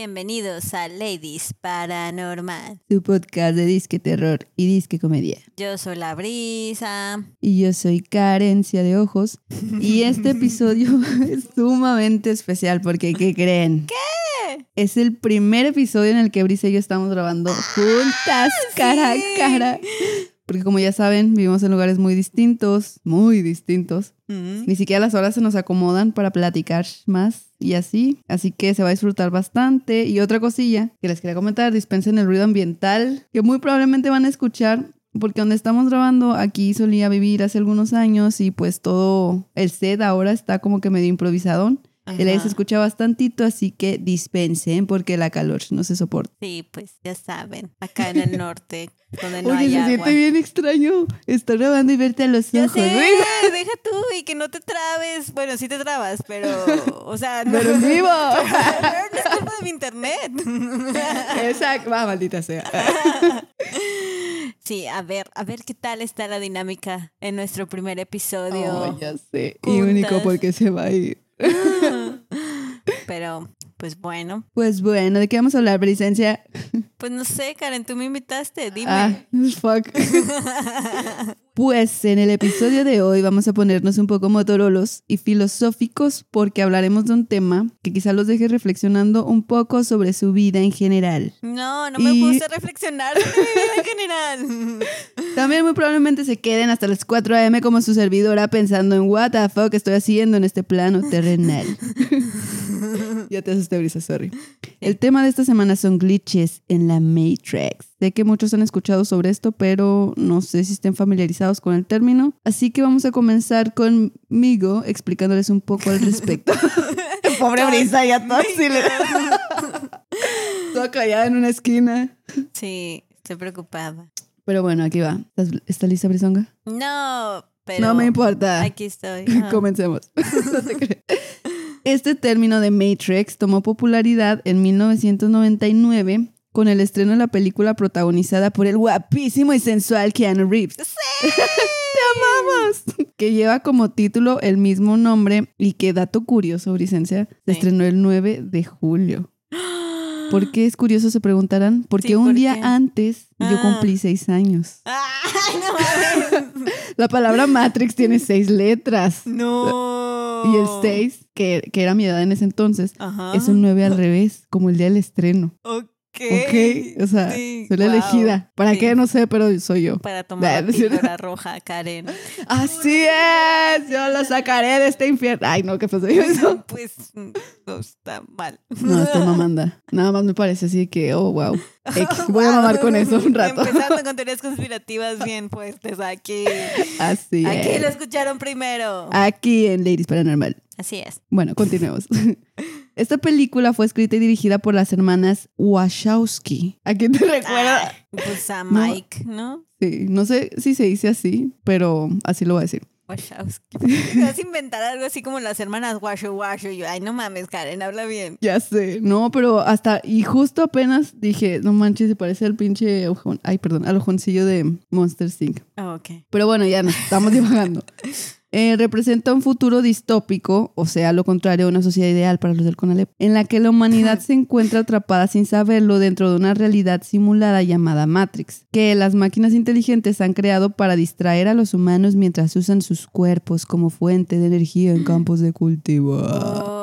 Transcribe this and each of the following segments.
Bienvenidos a Ladies Paranormal. Tu podcast de disque terror y disque comedia. Yo soy la brisa. Y yo soy Carencia de Ojos. Y este episodio es sumamente especial porque, ¿qué creen? ¿Qué? Es el primer episodio en el que Brisa y yo estamos grabando juntas, cara a cara. Porque como ya saben, vivimos en lugares muy distintos, muy distintos. Mm. Ni siquiera las horas se nos acomodan para platicar más y así. Así que se va a disfrutar bastante. Y otra cosilla que les quería comentar, dispensen el ruido ambiental que muy probablemente van a escuchar. Porque donde estamos grabando, aquí solía vivir hace algunos años y pues todo el set ahora está como que medio improvisadón. El aire se escucha bastantito, así que dispensen porque la calor no se soporta. Sí, pues ya saben, acá en el norte, donde no Oye, hay se agua. siente bien extraño estar grabando y verte a los Ya ojos. sé, güey. deja tú y que no te trabes. Bueno, sí te trabas, pero, o sea, no, Pero en vivo. no es culpa de mi internet. Exacto, va, maldita sea. Sí, a ver, a ver qué tal está la dinámica en nuestro primer episodio. Oh, ya sé. Y único porque se va a ir. Pues bueno, Pues bueno, ¿de qué vamos a hablar, Bricencia? pues no sé, Karen, tú me invitaste, dime. Ah, fuck. Pues en el episodio de hoy vamos a ponernos un poco motorolos y filosóficos porque hablaremos de un tema que quizá los deje reflexionando un poco sobre su vida en general. No, no me Y- puse a reflexionar sobre mi vida en general. También muy probablemente se queden hasta las 4 a.m. como su servidora pensando en what the fuck estoy haciendo en este plano terrenal. ya te asusté, Brisa, sorry. El tema de esta semana son glitches en la Matrix. Sé que muchos han escuchado sobre esto, pero no sé si estén familiarizados con el término. Así que vamos a comenzar conmigo explicándoles un poco al respecto. Pobre Brisa, ya todo así le- Toda callada en una esquina. Sí, estoy preocupada. Pero bueno, aquí va. ¿Estás, está lista, Brisonga? No, pero... No me importa. Aquí estoy. Ah. Comencemos. No te creas. Este término de Matrix tomó popularidad en 1999 con el estreno de la película protagonizada por el guapísimo y sensual Keanu Reeves. ¡Te amamos! Que lleva como título el mismo nombre y que dato curioso, Bricencia, se Sí. estrenó el 9 de julio. ¿Por qué es curioso? Se preguntarán. Porque Sí, un ¿por día qué? antes yo Ah. cumplí seis años. ¡Ay, no! La palabra Matrix tiene seis letras. No. Y el 6, que, que era mi edad en ese entonces, Ajá. es un 9 al revés, como el día del estreno. Ok. Ok, o sea, Sí, soy la wow. elegida. ¿Para Sí. qué? No sé, pero soy yo. Para tomar la píldora roja, Karen. Así es, yo lo sacaré de este infierno. Ay, no, ¿qué pasó? Eso? Pues no está mal. No, estoy mamanda. Nada más me parece así que, oh, wow. X, voy a mamar con eso un rato. Empezando con teorías conspirativas bien fuertes aquí. Así Aquí lo es. escucharon primero. Aquí en Ladies Paranormal. Así es. Bueno, continuemos. Esta película fue escrita y dirigida por las hermanas Wachowski. ¿A quién te recuerda? Ah, pues a No. Mike, ¿no? Sí, no sé si se dice así, pero así lo voy a decir. Wachowski. Vas a inventar algo así como las hermanas Washo Washo. Yo, ay, no mames, Karen, habla bien. Ya sé, no, pero hasta, y justo apenas dije, no manches, se parece al pinche ojón, ay, perdón, al ojoncillo de Monster Inc. Ah, ok. Pero bueno, ya nos estamos divagando. Eh, representa un futuro distópico, o sea, lo contrario a una sociedad ideal para los del Conalep, en la que la humanidad se encuentra atrapada sin saberlo dentro de una realidad simulada llamada Matrix, que las máquinas inteligentes han creado para distraer a los humanos mientras usan sus cuerpos como fuente de energía en campos de cultivo. Oh.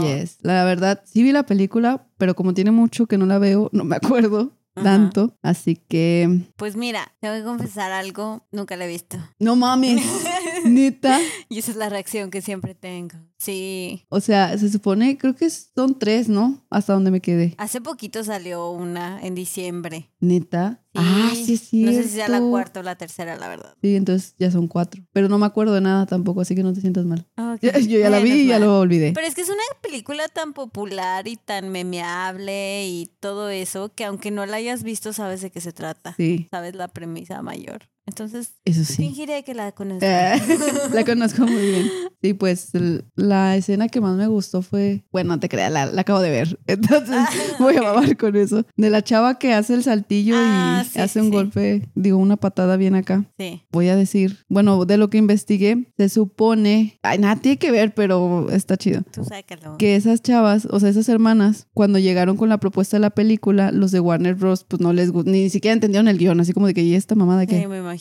Yes. La verdad, sí vi la película, pero como tiene mucho que no la veo, no me acuerdo Ajá. tanto. Así que. Pues mira, te voy a confesar algo, nunca la he visto. No mames. Neta. Y esa es la reacción que siempre tengo. Sí. O sea, se supone, creo que son tres, ¿no? Hasta donde me quedé. Hace poquito salió una en diciembre. Neta. Ah, sí, es No sé si sea la cuarta o la tercera, la verdad. Sí, entonces ya son cuatro. Pero no me acuerdo de nada tampoco, así que no te sientas mal. Ok. Yo ya la vi y ya lo olvidé. Pero es que es una película tan popular y tan memeable y todo eso que aunque no la hayas visto sabes de qué se trata. Sí, Sabes la premisa mayor. Entonces, eso sí. fingiré que la conozco. Eh, la conozco muy bien. Y pues la escena que más me gustó fue, bueno, no te creas, la, la acabo de ver. Entonces voy a mamar con eso. De la chava que hace el saltillo Ah, y sí, hace sí, un sí. golpe, digo, una patada bien acá. Sí. Voy a decir, bueno, de lo que investigué, se supone, ay, nada tiene que ver, pero está chido. Tú sácalo. Que esas chavas, o sea, esas hermanas, cuando llegaron con la propuesta de la película, los de Warner Bros. pues no les gustó, ni siquiera entendieron el guion, así como de que, ¿y esta mamada qué? Sí, me imagino.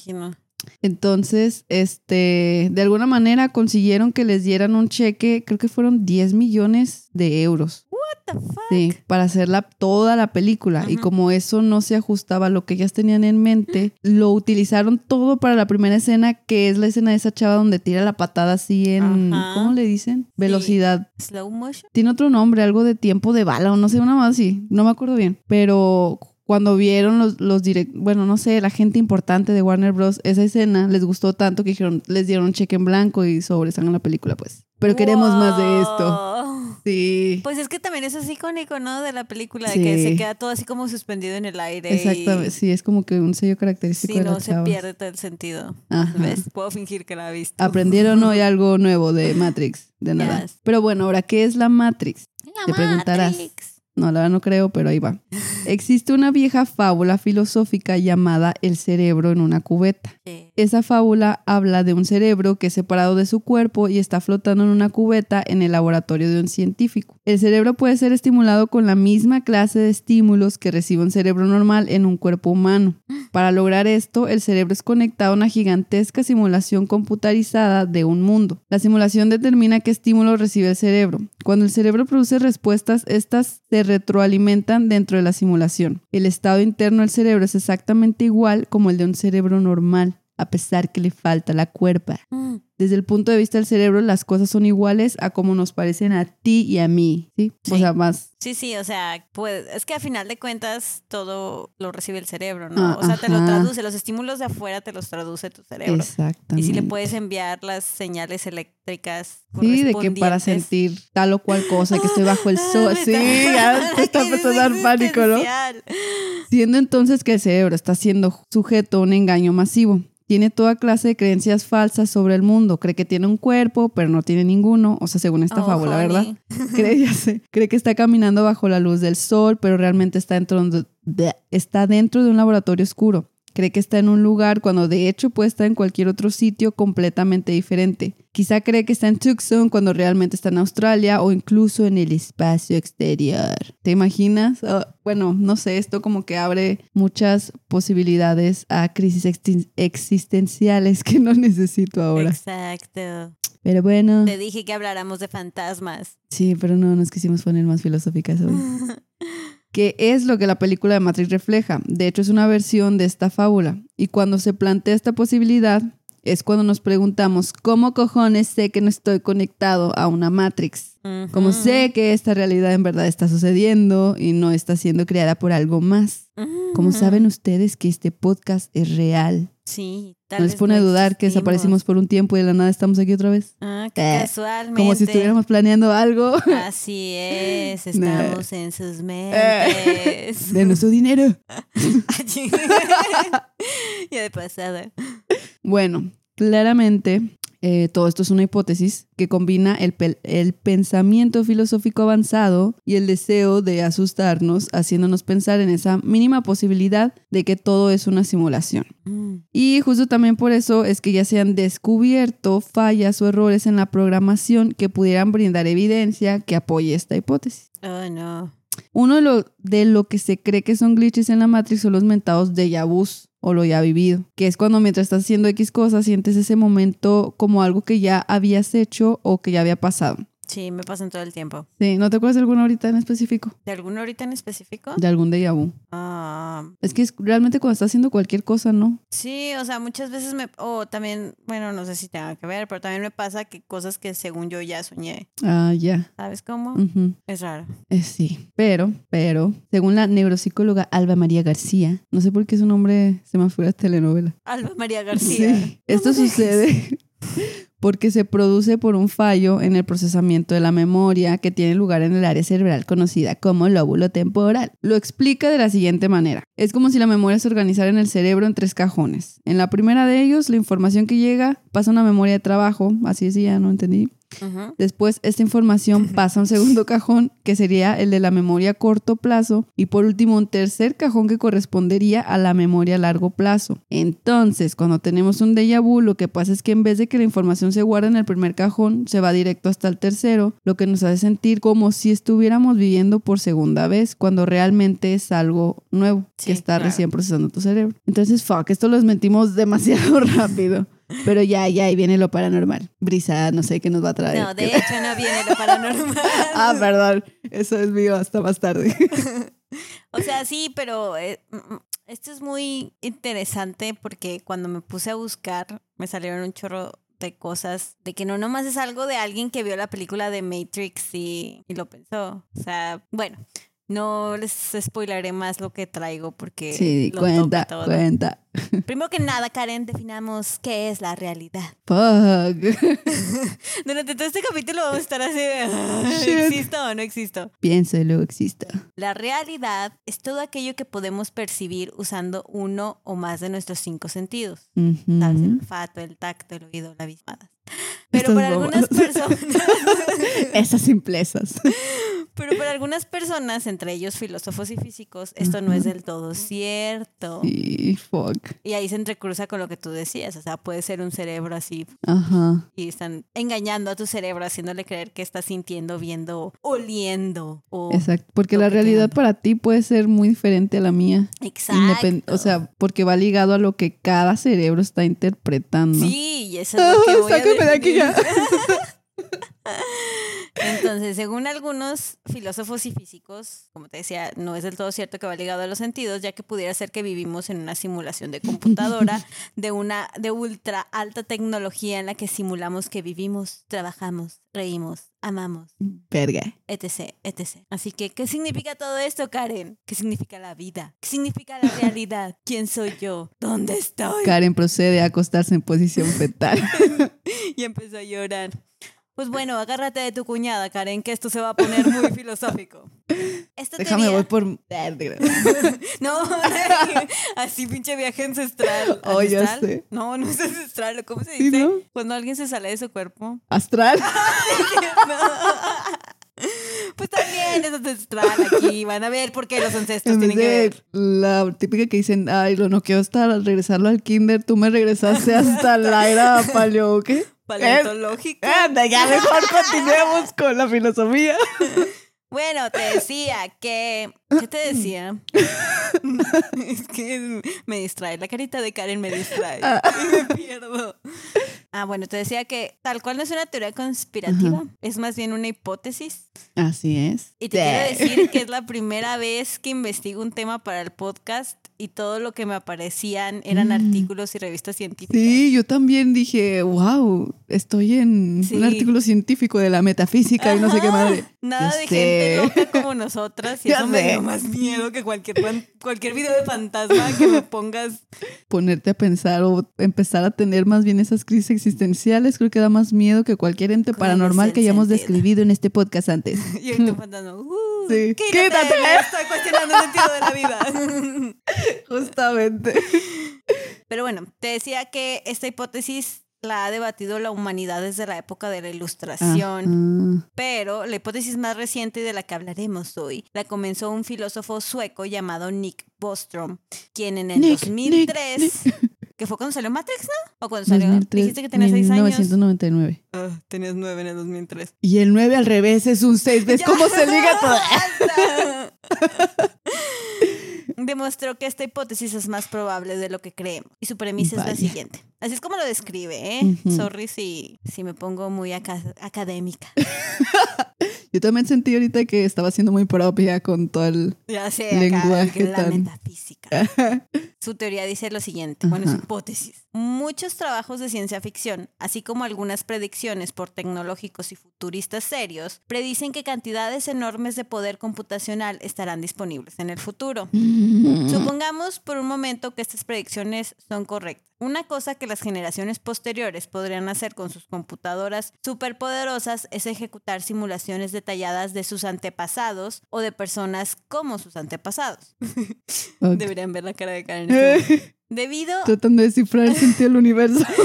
Entonces, este, de alguna manera consiguieron que les dieran un cheque, creo que fueron 10 millones de euros. What the fuck? Sí, para hacer la, toda la película. Y como eso no se ajustaba a lo que ellas tenían en mente, lo utilizaron todo para la primera escena, que es la escena de esa chava donde tira la patada así en. ¿cómo le dicen? Velocidad. Slow motion. Tiene otro nombre, algo de tiempo de bala o no sé, una más así, no me acuerdo bien. Pero cuando vieron los, los direct, bueno, no sé, la gente importante de Warner Bros. esa escena les gustó tanto que dijeron, les dieron un cheque en blanco y sobres en la película, pues. Pero queremos más de esto. Sí. Pues es que también eso es icónico, ¿no? De la película, Sí. de que se queda todo así como suspendido en el aire. Exactamente, Y... sí, es como que un sello característico Sí, de no se chavas. pierde todo el sentido. Ajá. ¿Ves? Puedo fingir que la he visto. Aprendieron hoy algo nuevo de Matrix, de nada. Yes. Pero bueno, ahora, ¿qué es la Matrix? La Te preguntarás. No, la verdad no creo, pero ahí va. Existe una vieja fábula filosófica llamada El cerebro en una cubeta. Esa fábula habla de un cerebro que es separado de su cuerpo y está flotando en una cubeta en el laboratorio de un científico. El cerebro puede ser estimulado con la misma clase de estímulos que recibe un cerebro normal en un cuerpo humano. Para lograr esto, el cerebro es conectado a una gigantesca simulación computarizada de un mundo. La simulación determina qué estímulos recibe el cerebro. Cuando el cerebro produce respuestas, estas se retroalimentan dentro de la simulación. El estado interno del cerebro es exactamente igual como el de un cerebro normal, a pesar que le falta la cuerpa. Desde el punto de vista del cerebro, las cosas son iguales a como nos parecen a ti y a mí, ¿sí? O Sí. sea, más... Sí, sí, o sea, pues es que a final de cuentas todo lo recibe el cerebro, ¿no? Ah, o sea, te lo traduce, los estímulos de afuera te los traduce tu cerebro. Exactamente. Y si le puedes enviar las señales eléctricas Sí, de que para sentir tal o cual cosa, que estoy bajo el sol. Ah, Sí, me ya te está empezando a dar pánico, ¿no? Siendo entonces que el cerebro está siendo sujeto a un engaño masivo. Tiene toda clase de creencias falsas sobre el mundo. Cree que tiene un cuerpo, pero no tiene ninguno. O sea, según esta Oh, fábula, honey. ¿verdad? Cree, sé. Cree que está caminando bajo la luz del sol, pero realmente está dentro de, de- está dentro de un laboratorio oscuro. Cree que está en un lugar cuando de hecho puede estar en cualquier otro sitio completamente diferente. Quizá cree que está en Tucson cuando realmente está en Australia o incluso en el espacio exterior. ¿Te imaginas? Ah, bueno, no sé, esto como que abre muchas posibilidades a crisis existenciales que no necesito ahora. Exacto. Pero bueno, Te dije que habláramos de fantasmas. sí, pero no nos quisimos poner más filosóficas hoy. que es lo que la película de Matrix refleja. De hecho, es una versión de esta fábula. Y cuando se plantea esta posibilidad, es cuando nos preguntamos, ¿cómo cojones sé que no estoy conectado a una Matrix? Como Ujú. sé que esta realidad en verdad está sucediendo y no está siendo creada por algo más. Como Ujú. saben ustedes que este podcast es real. Sí, tal No les pone a dudar que desaparecimos por un tiempo y de la nada estamos aquí otra vez. Ah, que Eh, casualmente. Como si estuviéramos planeando algo Así es, estamos en sus mentes. de nuestro dinero. ya de pasada. Bueno, claramente eh, todo esto es una hipótesis que combina el, el pensamiento filosófico avanzado y el deseo de asustarnos, haciéndonos pensar en esa mínima posibilidad de que todo es una simulación. Mm. Y justo también por eso es que ya se han descubierto fallas o errores en la programación que pudieran brindar evidencia que apoye esta hipótesis. Oh, no. Uno de lo, de lo que se cree que son glitches en la Matrix son los mentados déjà vus o lo ya vivido, que es cuando mientras estás haciendo X cosas sientes ese momento como algo que ya habías hecho o que ya había pasado. Sí, me pasan todo el tiempo. Sí, ¿no te acuerdas de alguna ahorita en específico? ¿De alguno ahorita en específico? De algún déjà vu. Ah, Es que es realmente cuando estás haciendo cualquier cosa, ¿no? sí, o sea, muchas veces me... O también, bueno, no sé si tenga que ver, pero también me pasa que cosas que según yo ya soñé. Ah, ya. ¿Sabes cómo? Ujú. Es raro. Eh, sí, pero, pero, según la neuropsicóloga Alba María García, no sé por qué su nombre se me fue a telenovela. Alba María García. Sí, esto sucede porque se produce por un fallo en el procesamiento de la memoria que tiene lugar en el área cerebral conocida como lóbulo temporal. Lo explica de la siguiente manera. Es como si la memoria se organizara en el cerebro en tres cajones. En la primera de ellos, la información que llega pasa a una memoria de trabajo, así decía, no entendí. Después, esta información pasa a un segundo cajón, que sería el de la memoria a corto plazo. Y por último, un tercer cajón que correspondería a la memoria a largo plazo. Entonces, cuando tenemos un déjà vu, lo que pasa es que en vez de que la información se guarde en el primer cajón, se va directo hasta el tercero, lo que nos hace sentir como si estuviéramos viviendo por segunda vez, cuando realmente es algo nuevo que está recién procesando tu cerebro. Entonces, fuck, esto lo desmentimos demasiado rápido. Pero ya, ya, ahí viene lo paranormal. Brisa, no sé qué nos va a traer. No, de hecho no viene lo paranormal. ah, perdón. Eso es mío hasta más tarde. o sea, sí, pero eh, mm, mm, esto es muy interesante porque cuando me puse a buscar, me salieron un chorro de cosas, de que no nomás es algo de alguien que vio la película de Matrix y, y lo pensó. O sea, bueno, no les spoilaré más lo que traigo porque. Sí, cuenta, cuenta. Primero que nada, Karen, definamos qué es la realidad. Fuck. Durante todo este capítulo vamos a estar así: ¿existo o no existo? Pienso y luego existo. La realidad es todo aquello que podemos percibir usando uno o más de nuestros cinco sentidos: el olfato, el tacto, el oído, la vista. Pero para algunas personas. Esas simplezas. Pero para algunas personas, entre ellos filósofos y físicos, esto no es del todo cierto. Y fuck. Y ahí se entrecruza con lo que tú decías. O sea, puede ser un cerebro así. Ajá. Y están engañando a tu cerebro, haciéndole creer que estás sintiendo, viendo, oliendo. Exacto. Porque la realidad para ti puede ser muy diferente a la mía. Exacto. o sea, porque va ligado a lo que cada cerebro está interpretando. Sí, y eso es lo que voy a de aquí ya. Entonces, según algunos filósofos y físicos, como te decía, no es del todo cierto que va ligado a los sentidos, ya que pudiera ser que vivimos en una simulación de computadora de una de ultra alta tecnología en la que simulamos que vivimos, trabajamos, reímos, amamos. Verga. Etc, etc. Así que, ¿qué significa todo esto, Karen? ¿Qué significa la vida? ¿Qué significa la realidad? ¿Quién soy yo? ¿Dónde estoy? Karen procede a acostarse en posición fetal. y empezó a llorar. Pues bueno, agárrate de tu cuñada, Karen, que esto se va a poner muy filosófico. Déjame, voy por... no, así pinche viaje ancestral. Oh, ya sé. No, no es ancestral, ¿cómo se dice? Cuando alguien se sale de su cuerpo. ¿Astral? Pues también es ancestral aquí. Van a ver por qué los ancestros tienen que ver. La típica que dicen, ay, lo no quiero estar al regresarlo al kinder, tú me regresaste hasta la era paleo, ¿qué? Paleontológica. Eh, ya mejor continuemos con la filosofía. Bueno, te decía que. ¿Qué te decía? es que me distrae. La carita de Karen me distrae. Ah. y me pierdo. Ah, bueno, te decía que tal cual no es una teoría conspirativa, es más bien una hipótesis. Así es. Y te quiero decir que es la primera vez que investigo un tema para el podcast y todo lo que me aparecían eran mm. artículos y revistas científicas. Sí, yo también dije, wow, estoy en un artículo científico de la metafísica y no sé qué madre. Nada de gente loca como nosotras y eso me dio más miedo que cualquier, cualquier video de fantasma que me pongas. Ponerte a pensar o empezar a tener más bien esas crisis existenciales creo que da más miedo que cualquier ente paranormal que hayamos describido en este podcast antes. y un fantasma, uh, sí. quítate, estoy cuestionando el sentido de la vida. Justamente. Pero bueno, te decía que esta hipótesis la ha debatido la humanidad desde la época de la Ilustración. Pero la hipótesis más reciente de la que hablaremos hoy la comenzó un filósofo sueco llamado Nick Bostrom, quien en el 2003, que fue cuando salió Matrix, ¿no? ¿O cuando salió? Dijiste que tenías 6 años. 1999. Ah, tenías 9 en el 2003. Y el 9 al revés es un 6. ¿Ves cómo se liga todo? demostró que esta hipótesis es más probable de lo que creemos. Y su premisa es la siguiente. Así es como lo describe, ¿eh? Sorry si, si me pongo muy académica. Yo también sentí ahorita que estaba siendo muy propia con todo el ya sé, lenguaje la metafísica. Su teoría dice lo siguiente, bueno, es hipótesis. Muchos trabajos de ciencia ficción, así como algunas predicciones por tecnológicos y futuristas serios, predicen que cantidades enormes de poder computacional estarán disponibles en el futuro. Supongamos por un momento que estas predicciones son correctas. Una cosa que las generaciones posteriores podrían hacer con sus computadoras superpoderosas es ejecutar simulaciones detalladas de sus antepasados o de personas como sus antepasados. Deberían ver la cara de Karen. Debido Tratando de descifrar el sentido del universo.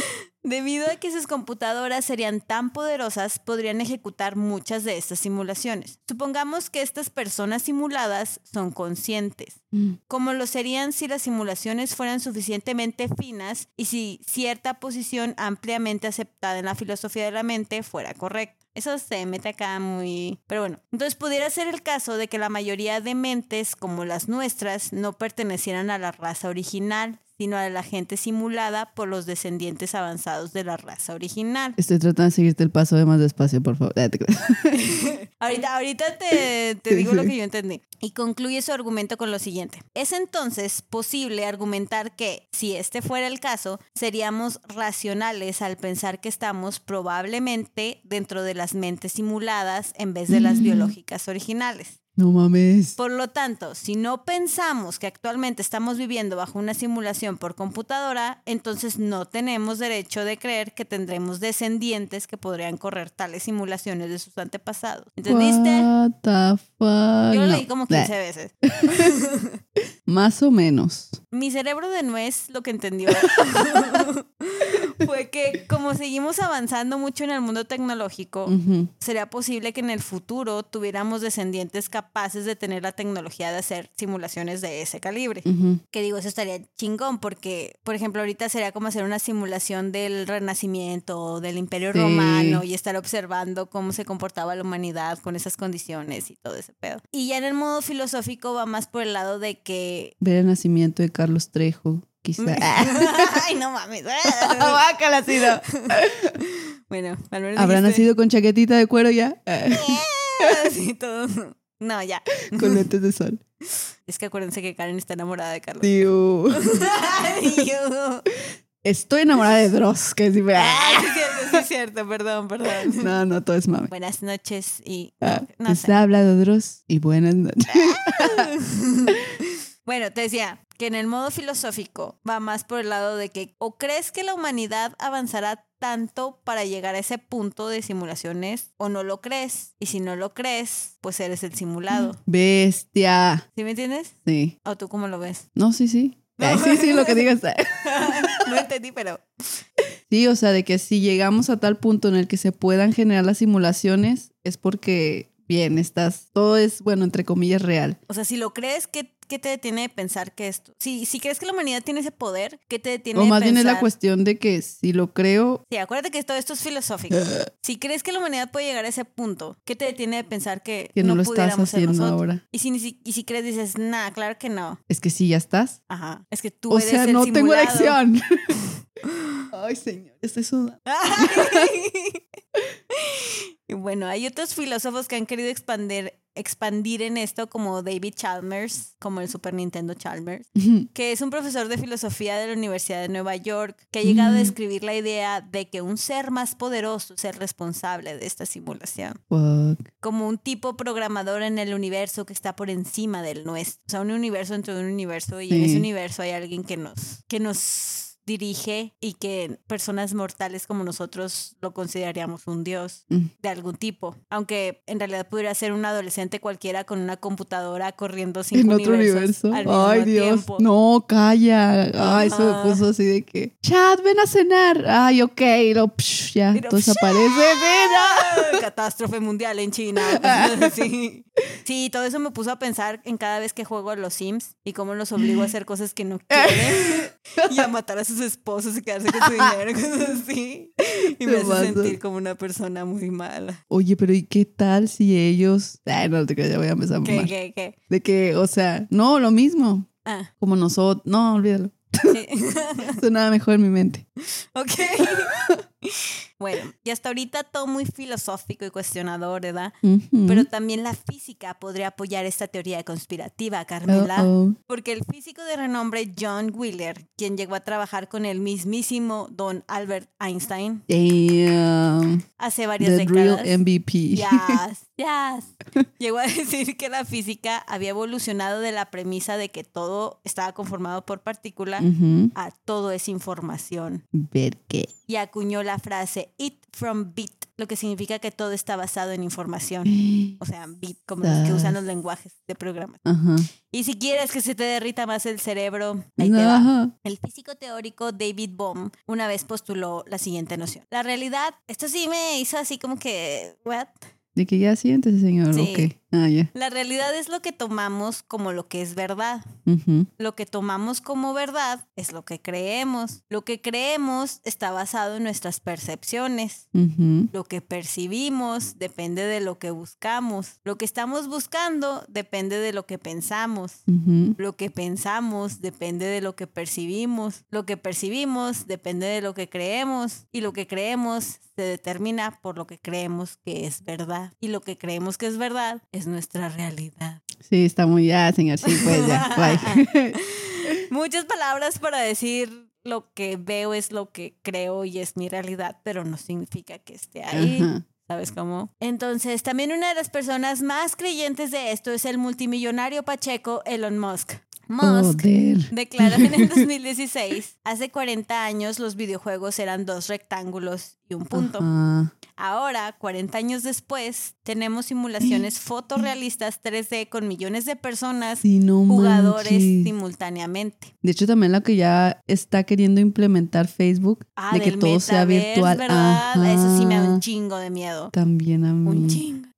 Debido a que sus computadoras serían tan poderosas, podrían ejecutar muchas de estas simulaciones. Supongamos que estas personas simuladas son conscientes, como lo serían si las simulaciones fueran suficientemente finas y si cierta posición ampliamente aceptada en la filosofía de la mente fuera correcta. Eso se mete acá muy... Pero bueno, entonces pudiera ser el caso de que la mayoría de mentes como las nuestras no pertenecieran a la raza original, sino a la gente simulada por los descendientes avanzados de la raza original. Estoy tratando de seguirte el paso de más despacio, por favor. Ah. Ahorita, ahorita te, te digo lo que yo entendí. Y concluye su argumento con lo siguiente. Es entonces posible argumentar que, si este fuera el caso, seríamos racionales al pensar que estamos probablemente dentro de las mentes simuladas en vez de las biológicas originales. No mames. Por lo tanto, si no pensamos que actualmente estamos viviendo bajo una simulación por computadora, entonces no tenemos derecho de creer que tendremos descendientes que podrían correr tales simulaciones de sus antepasados. ¿Entendiste? What the fuck. Yo lo leí como 15 Nah, veces. Más o menos. Mi cerebro de nuez lo que entendió fue que como seguimos avanzando mucho en el mundo tecnológico, sería posible que en el futuro tuviéramos descendientes capaces de tener la tecnología de hacer simulaciones de ese calibre. Que digo, eso estaría chingón porque, por ejemplo, ahorita sería como hacer una simulación del Renacimiento del Imperio Sí. Romano y estar observando cómo se comportaba la humanidad con esas condiciones y todo ese pedo. Y ya en el modo filosófico va más por el lado de que... Ver el nacimiento de Carlos Trejo, quizá. Ay, no mames. Guácala, sí, no. bueno, al menos ¿Habrá dijiste- nacido con chaquetita de cuero ya? Sí, todo. No, ya. con lentes de sol. Es que acuérdense que Karen está enamorada de Carlos. Ay, yo. Estoy enamorada de Dross, que sí. Ay, sí es cierto, es cierto, perdón, perdón. No, no, todo es mame. Buenas noches y... Ah, no sé. ha hablado Dross y buenas noches. Bueno, te decía que en el modo filosófico va más por el lado de que o crees que la humanidad avanzará tanto para llegar a ese punto de simulaciones o no lo crees. Y si no lo crees, pues eres el simulado. Bestia. ¿Sí me entiendes? Sí. ¿O tú cómo lo ves? No, sí, sí. Ay, sí, sí, lo que digas. no entendí, pero... Sí, o sea, de que si llegamos a tal punto en el que se puedan generar las simulaciones, es porque, bien, estás, todo es, bueno, entre comillas, real. O sea, si lo crees, ¿qué, qué te detiene de pensar que esto? Si, si crees que la humanidad tiene ese poder, ¿qué te detiene O de más bien es la pensar? cuestión de que si lo creo, Sí, acuérdate que todo esto es filosófico. Si crees que la humanidad puede llegar a ese punto, ¿qué te detiene de pensar que, que no, lo estás haciendo ahora. Y si, ni si- y si crees, dices, nah, claro que no. Es que sí, ya estás. Ajá. Es que tú O eres sea, el no tengo simulado. elección. Ay, señor, estoy sudando. y bueno, hay otros filósofos que han querido expandir, expandir en esto, como David Chalmers, como el Super Nintendo Chalmers, que es un profesor de filosofía de la Universidad de Nueva York, que ha llegado a describir la idea de que un ser más poderoso es el responsable de esta simulación. Como un tipo programador en el universo que está por encima del nuestro. O sea, un universo dentro de un universo y en ese universo hay alguien que nos, que nos dirige y que personas mortales como nosotros lo consideraríamos un dios Mm. de algún tipo. Aunque en realidad pudiera ser un adolescente cualquiera con una computadora corriendo sin En otro universo. Ay, Dios. No, calla. Ay, eso me puso así de que. Chat, ven a cenar. Ay, ok. Y lo, psh, ya, Y lo, desaparece. Mira. Catástrofe mundial en China. sí. sí, todo eso me puso a pensar en cada vez que juego a los Sims y cómo los obligo a hacer cosas que no quieren y a matar a sus esposos y quedarse con su dinero, cosas así. Y me hace sentir como una persona muy mala. Oye, pero ¿y qué tal si ellos. Ay, no te creas, ya voy a empezar ¿Qué, qué, qué? De que, o sea, no, lo mismo. Ah, Como nosotros. No, olvídalo. sí. Sonaba mejor en mi mente. ok. Bueno, y hasta ahorita todo muy filosófico y cuestionador, ¿verdad? Pero también la física podría apoyar esta teoría conspirativa, Carmela. Porque el físico de renombre John Wheeler, quien llegó a trabajar con el mismísimo Don Albert Einstein, Damn. hace varias The real décadas. MVP. Yes, yes. Llegó a decir que la física había evolucionado de la premisa de que todo estaba conformado por partículas Ujú. a todo es información. Ver qué. Y acuñó la frase it from bit, lo que significa que todo está basado en información. O sea, bit, como los que usan los lenguajes de programas. Ajá. Y si quieres que se te derrita más el cerebro, ahí te va. El físico teórico David Bohm una vez postuló la siguiente noción. La realidad, esto sí me hizo así como que, ¿what? De que ya siéntese, señor. Sí. Ok. Ah, ya. La realidad es lo que tomamos como lo que es verdad. Ujú. Lo que tomamos como verdad es lo que creemos. Lo que creemos está basado en nuestras percepciones. Ujú. Lo que percibimos depende de lo que buscamos. Lo que estamos buscando depende de lo que pensamos. Ujú. Lo que pensamos depende de lo que percibimos. Lo que percibimos depende de lo que creemos. Y lo que creemos se determina por lo que creemos que es verdad. Y lo que creemos que es verdad es nuestra realidad. Sí, está muy ya, señor. Sí, pues ya. Bye. Muchas palabras para decir lo que veo es lo que creo y es mi realidad, pero no significa que esté ahí. Ajá. ¿Sabes cómo? Entonces, también una de las personas más creyentes de esto es el multimillonario pacheco Elon Musk. Musk Joder. declaró en el 2016, hace 40 años los videojuegos eran dos rectángulos y un punto. Ajá. Ahora, 40 años después, tenemos simulaciones fotorrealistas 3D con millones de personas, Sí, no jugadores manches. simultáneamente. De hecho, también lo que ya está queriendo implementar Facebook, Ah, de que todo sea virtual. ¿verdad? Eso sí me da Ajá. un chingo de miedo. También a Un mí. chingo.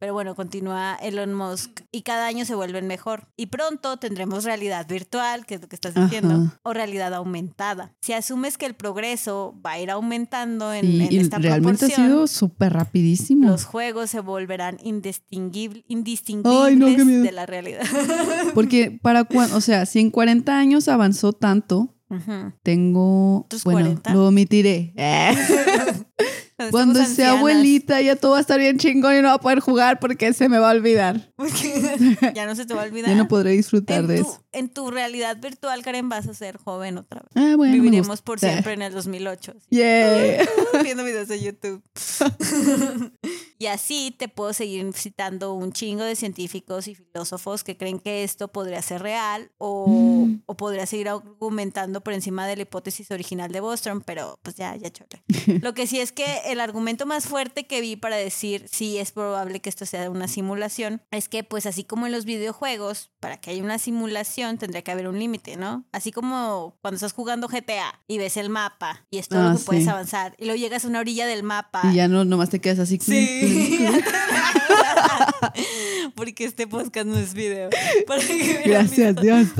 Pero bueno, continúa Elon Musk y cada año se vuelven mejor. Y pronto tendremos realidad virtual, que es lo que estás diciendo, Ajá. o realidad aumentada. Si asumes que el progreso va a ir aumentando en, Sí, en y esta realmente ha proporción, sido súper rapidísimo. los juegos se volverán indistinguible- indistinguibles Ay, no, qué miedo. de la realidad. Porque para cuando, o sea, si en 40 años avanzó tanto, Ujú. tengo, ¿Otros bueno, 40? lo omitiré. Cuando sea abuelita ya todo va a estar bien chingón y no va a poder jugar porque se me va a olvidar. ya no se te va a olvidar. Ya no podré disfrutar en, de tu, eso. en tu realidad virtual, Karen, vas a ser joven otra vez. Ah, bueno, Viviremos por siempre en el 2008. así. Yeah. Viendo videos de YouTube. y así te puedo seguir citando un chingo de científicos y filósofos que creen que esto podría ser real o, Mm. o podría seguir argumentando por encima de la hipótesis original de Bostrom, pero pues ya, ya chole. Lo que sí es que el argumento más fuerte que vi para decir si es probable que esto sea una simulación es que pues así como en los videojuegos, para que haya una simulación tendría que haber un límite, ¿no? Así como cuando estás jugando GTA y ves el mapa y es todo Ah, lo que puedes avanzar y luego llegas a una orilla del mapa. Y ya no, nomás te quedas así. Sí. Porque este podcast no es video. Para que hubieran Gracias. Dios.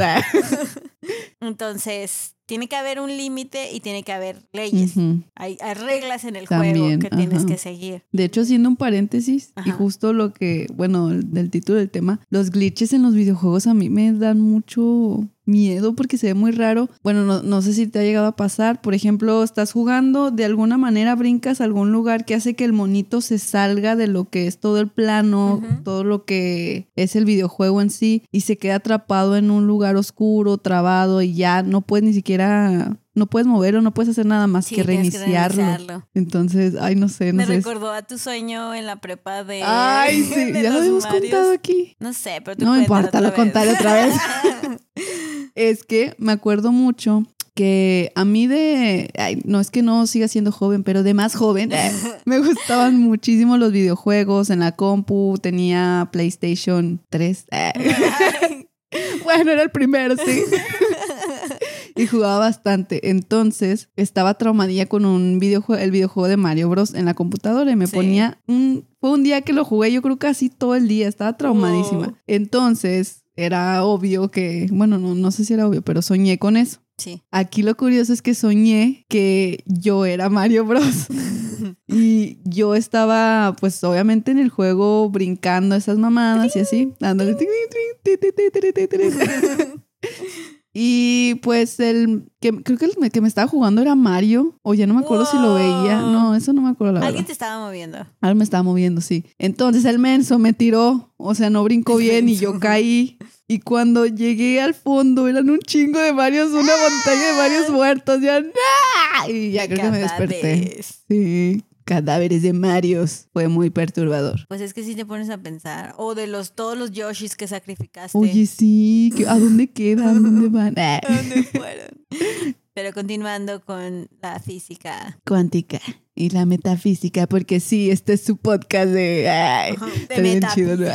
Entonces, tiene que haber un límite y tiene que haber leyes. Hay, hay reglas en el juego que tienes que seguir. De hecho, haciendo un paréntesis, y justo lo que, bueno, el- del título del tema, los glitches en los videojuegos a mí me dan mucho miedo porque se ve muy raro. Bueno, no, no sé si te ha llegado a pasar. Por ejemplo, estás jugando, de alguna manera brincas a algún lugar que hace que el monito se salga de lo que es todo el plano, todo lo que es el videojuego en sí, y se queda atrapado en un lugar oscuro, trabado, y ya no puedes ni siquiera... No puedes moverlo, no puedes hacer nada más Sí, que tienes que reiniciarlo. reiniciarlo. Entonces, ay, no sé, no Me sé. recordó a tu sueño en la prepa de. Ay, sí, de ya lo habíamos Marios. contado aquí. No sé, pero tú No me importa, lo contaré otra vez. Es que me acuerdo mucho que a mí de, ay, no es que no siga siendo joven, pero de más joven, eh, me gustaban muchísimo los videojuegos en la compu, tenía PlayStation 3. eh. Bueno, era el primero, sí. y jugaba bastante. Entonces, estaba traumadilla con un videojuego, el videojuego de Mario Bros. en la computadora y me Sí. ponía un... Fue un día que lo jugué, yo creo casi todo el día, estaba traumadísima. Oh. Entonces, era obvio que, bueno, no, no sé si era obvio, pero soñé con eso. Sí. Aquí lo curioso es que soñé que yo era Mario Bros. y yo estaba, pues obviamente en el juego brincando esas mamadas y así, dándole. Y pues el que creo que el que me estaba jugando era Mario, o ya no me acuerdo si lo veía. No, eso no me acuerdo la verdad. Alguien te estaba moviendo. Ahora me estaba moviendo, sí. Entonces el menso me tiró, o sea, no brincó bien y yo caí. Y cuando llegué al fondo eran un chingo de varios, una montaña de varios muertos. Ya. Y ya creo que me desperté. Sí, cadáveres de Marios. Fue muy perturbador. Pues es que si te pones a pensar. O de los todos los Yoshis que sacrificaste. Oye, sí. ¿qué- ¿A dónde quedan? ¿Dónde van? Ah. ¿A dónde fueron? Pero continuando con la física. Cuántica y la metafísica, porque sí, este es su podcast de... ay, De chido.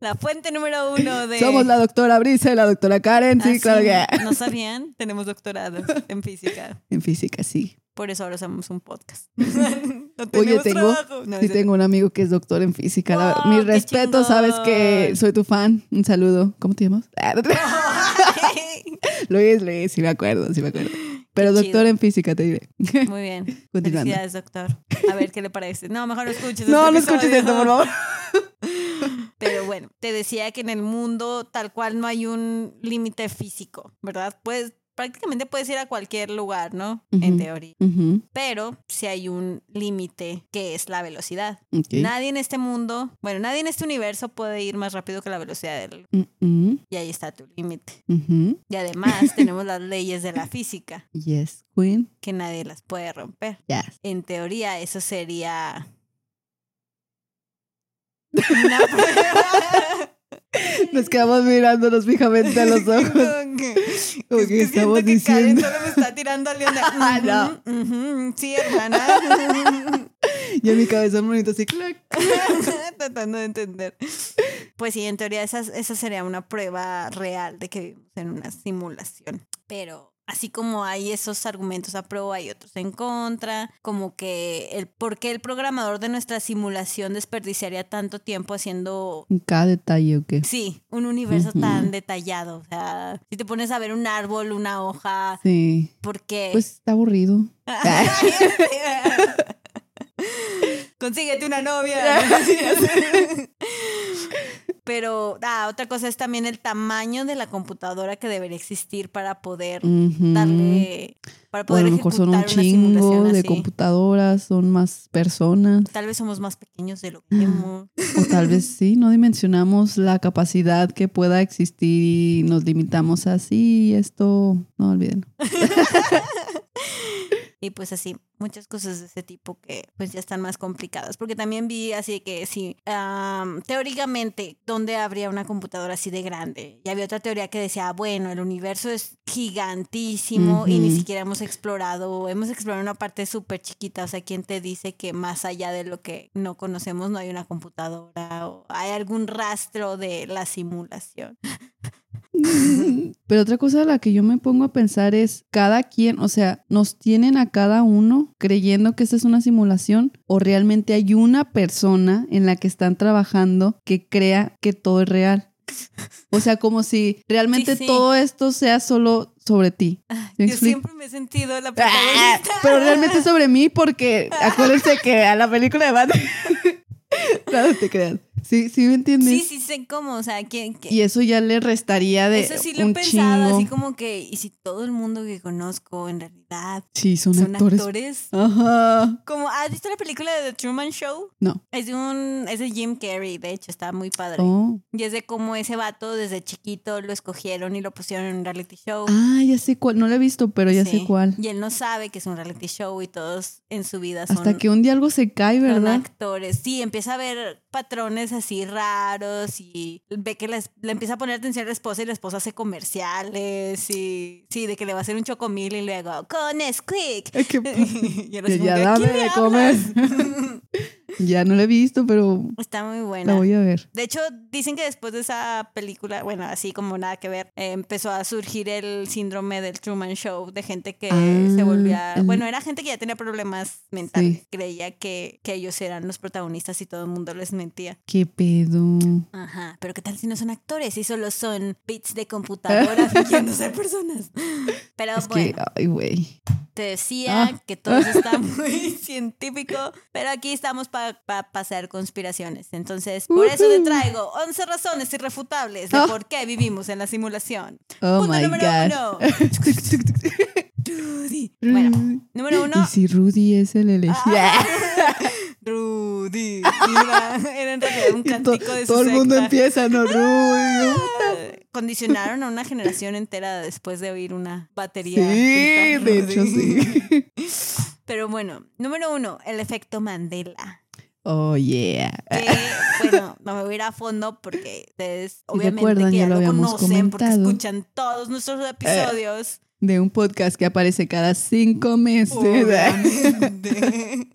La fuente número uno de. Somos la doctora Brisa y la doctora Karen, sí, Ah, claro que... ¿No sabían? Tenemos doctorados en física. En física, sí. Por eso ahora somos un podcast. No Oye, tengo, trabajo. No, sí tengo un amigo que es doctor en física. Wow, mi respeto, sabes que soy tu fan. Un saludo. ¿Cómo te llamas? Ah, Luis, Luis, sí me acuerdo, sí me acuerdo. Pero Qué doctor chido. en física, te diré. Muy bien. Continuando. Felicidades, doctor. A ver qué le parece. No, mejor no escuches. No, este no escuches esto, por favor. Pero bueno, te decía que en el mundo tal cual no hay un límite físico, ¿verdad? Pues prácticamente puedes ir a cualquier lugar, ¿no? En teoría. Pero si hay un límite que es la velocidad. Nadie en este mundo, bueno, nadie en este universo puede ir más rápido que la velocidad de la luz. Mm, mm, Y ahí está tu límite. Y además tenemos las leyes de la física, Yes, Queen. que nadie las puede romper. Yes. En teoría, eso sería. Una prueba. Nos quedamos mirándonos fijamente a los ojos. Como que, Como es que que estamos que Karen diciendo. solo me está tirando a Leona. Ah, no. Sí, hermana. Y en mi cabeza bonito así, clac. Tratando de entender. Pues sí, en teoría esa, esa sería una prueba real de que vivimos en una simulación. Pero así como hay esos argumentos a pro, hay otros en contra. Como que el por qué el programador de nuestra simulación desperdiciaría tanto tiempo haciendo En cada detalle, ¿o qué? Sí, un universo tan detallado. O sea, si te pones a ver un árbol, una hoja, Sí. ¿por qué? Pues está aburrido. Consíguete una novia. Pero, ah, otra cosa es también el tamaño de la computadora que debería existir para poder darle, para O a poder lo mejor son un chingo de así. computadoras, son más personas. Tal vez somos más pequeños de lo que vemos. O tal vez sí, no dimensionamos la capacidad que pueda existir y nos limitamos así, esto, no olviden. Y pues así, muchas cosas de ese tipo que pues ya están más complicadas. Porque también vi así que sí, am, teóricamente, ¿dónde habría una computadora así de grande? Y había otra teoría que decía, "Ah, bueno, el universo es gigantísimo y ni siquiera hemos explorado, hemos explorado una parte súper chiquita. O sea, ¿quién te dice que más allá de lo que no conocemos no hay una computadora o hay algún rastro de la simulación? Pero otra cosa a la que yo me pongo a pensar es, cada quien, o sea, nos tienen a cada uno creyendo que esta es una simulación o realmente hay una persona en la que están trabajando que crea que todo es real. O sea, como si realmente Sí, sí. todo esto sea solo sobre ti. ¿Me Yo explico? siempre me he sentido la Ah, protagonista. pero realmente sobre mí porque acuérdense que a la película de Batman... no te creas. Sí, sí me entiendes. Sí, sí sé cómo, o sea, ¿quién, quién- Y eso ya le restaría de Eso sí lo he pensado, chingo. así como que, y si todo el mundo que conozco en realidad Sí, son, son actores. actores. Ajá. Como, ¿has visto la película de The Truman Show? No. Es de un, es de Jim Carrey, de hecho, está muy padre. Oh. Y es de cómo ese vato desde chiquito lo escogieron y lo pusieron en un reality show. Ah, ya sé cuál. No lo he visto, pero ya sé cuál. Y él no sabe que es un reality show y todos en su vida son, Hasta que un día algo se cae, son ¿verdad? actores. Sí, empieza a ver patrones así raros y ve que les- le empieza a poner atención a la esposa y la esposa hace comerciales y sí, de que le va a hacer un chocomil y luego con Squeak. Qué padre. y Ya, es que, ¿a dame de comer. ya no lo he visto, pero Está muy la buena. voy a ver. De hecho, dicen que después de esa película, bueno, así como nada que ver, eh, empezó a surgir el síndrome del Truman Show de gente que Ah, se volvía, el- bueno, era gente que ya tenía problemas mentales, Sí. creía que, que ellos eran los protagonistas y todo el mundo les mentía. ¿Qué pedo? Ajá, pero ¿qué tal si no son actores y solo son bits de computadora fingiendo ser personas? Pero Es bueno, que, ay, güey. te decía Ah. que todo está muy científico, pero aquí estamos para pasar conspiraciones. Entonces, por eso te traigo 11 razones irrefutables de Ah. por qué vivimos en la simulación. Oh Punto my número god. uno. Rudy. Bueno, número uno. ¿Y si Rudy es el elegido? Ah. Rudy. Era, en realidad un cantico de su todo el mundo secta. empieza, ¿no? Rudy. Condicionaron a una generación entera después de oír una batería. Sí, de hecho, sí. Pero bueno, número uno, el efecto Mandela. Oh, yeah. Que, bueno, no me voy a ir a fondo porque ustedes obviamente que ya lo conocen porque escuchan todos nuestros episodios. De un podcast que aparece cada cinco meses.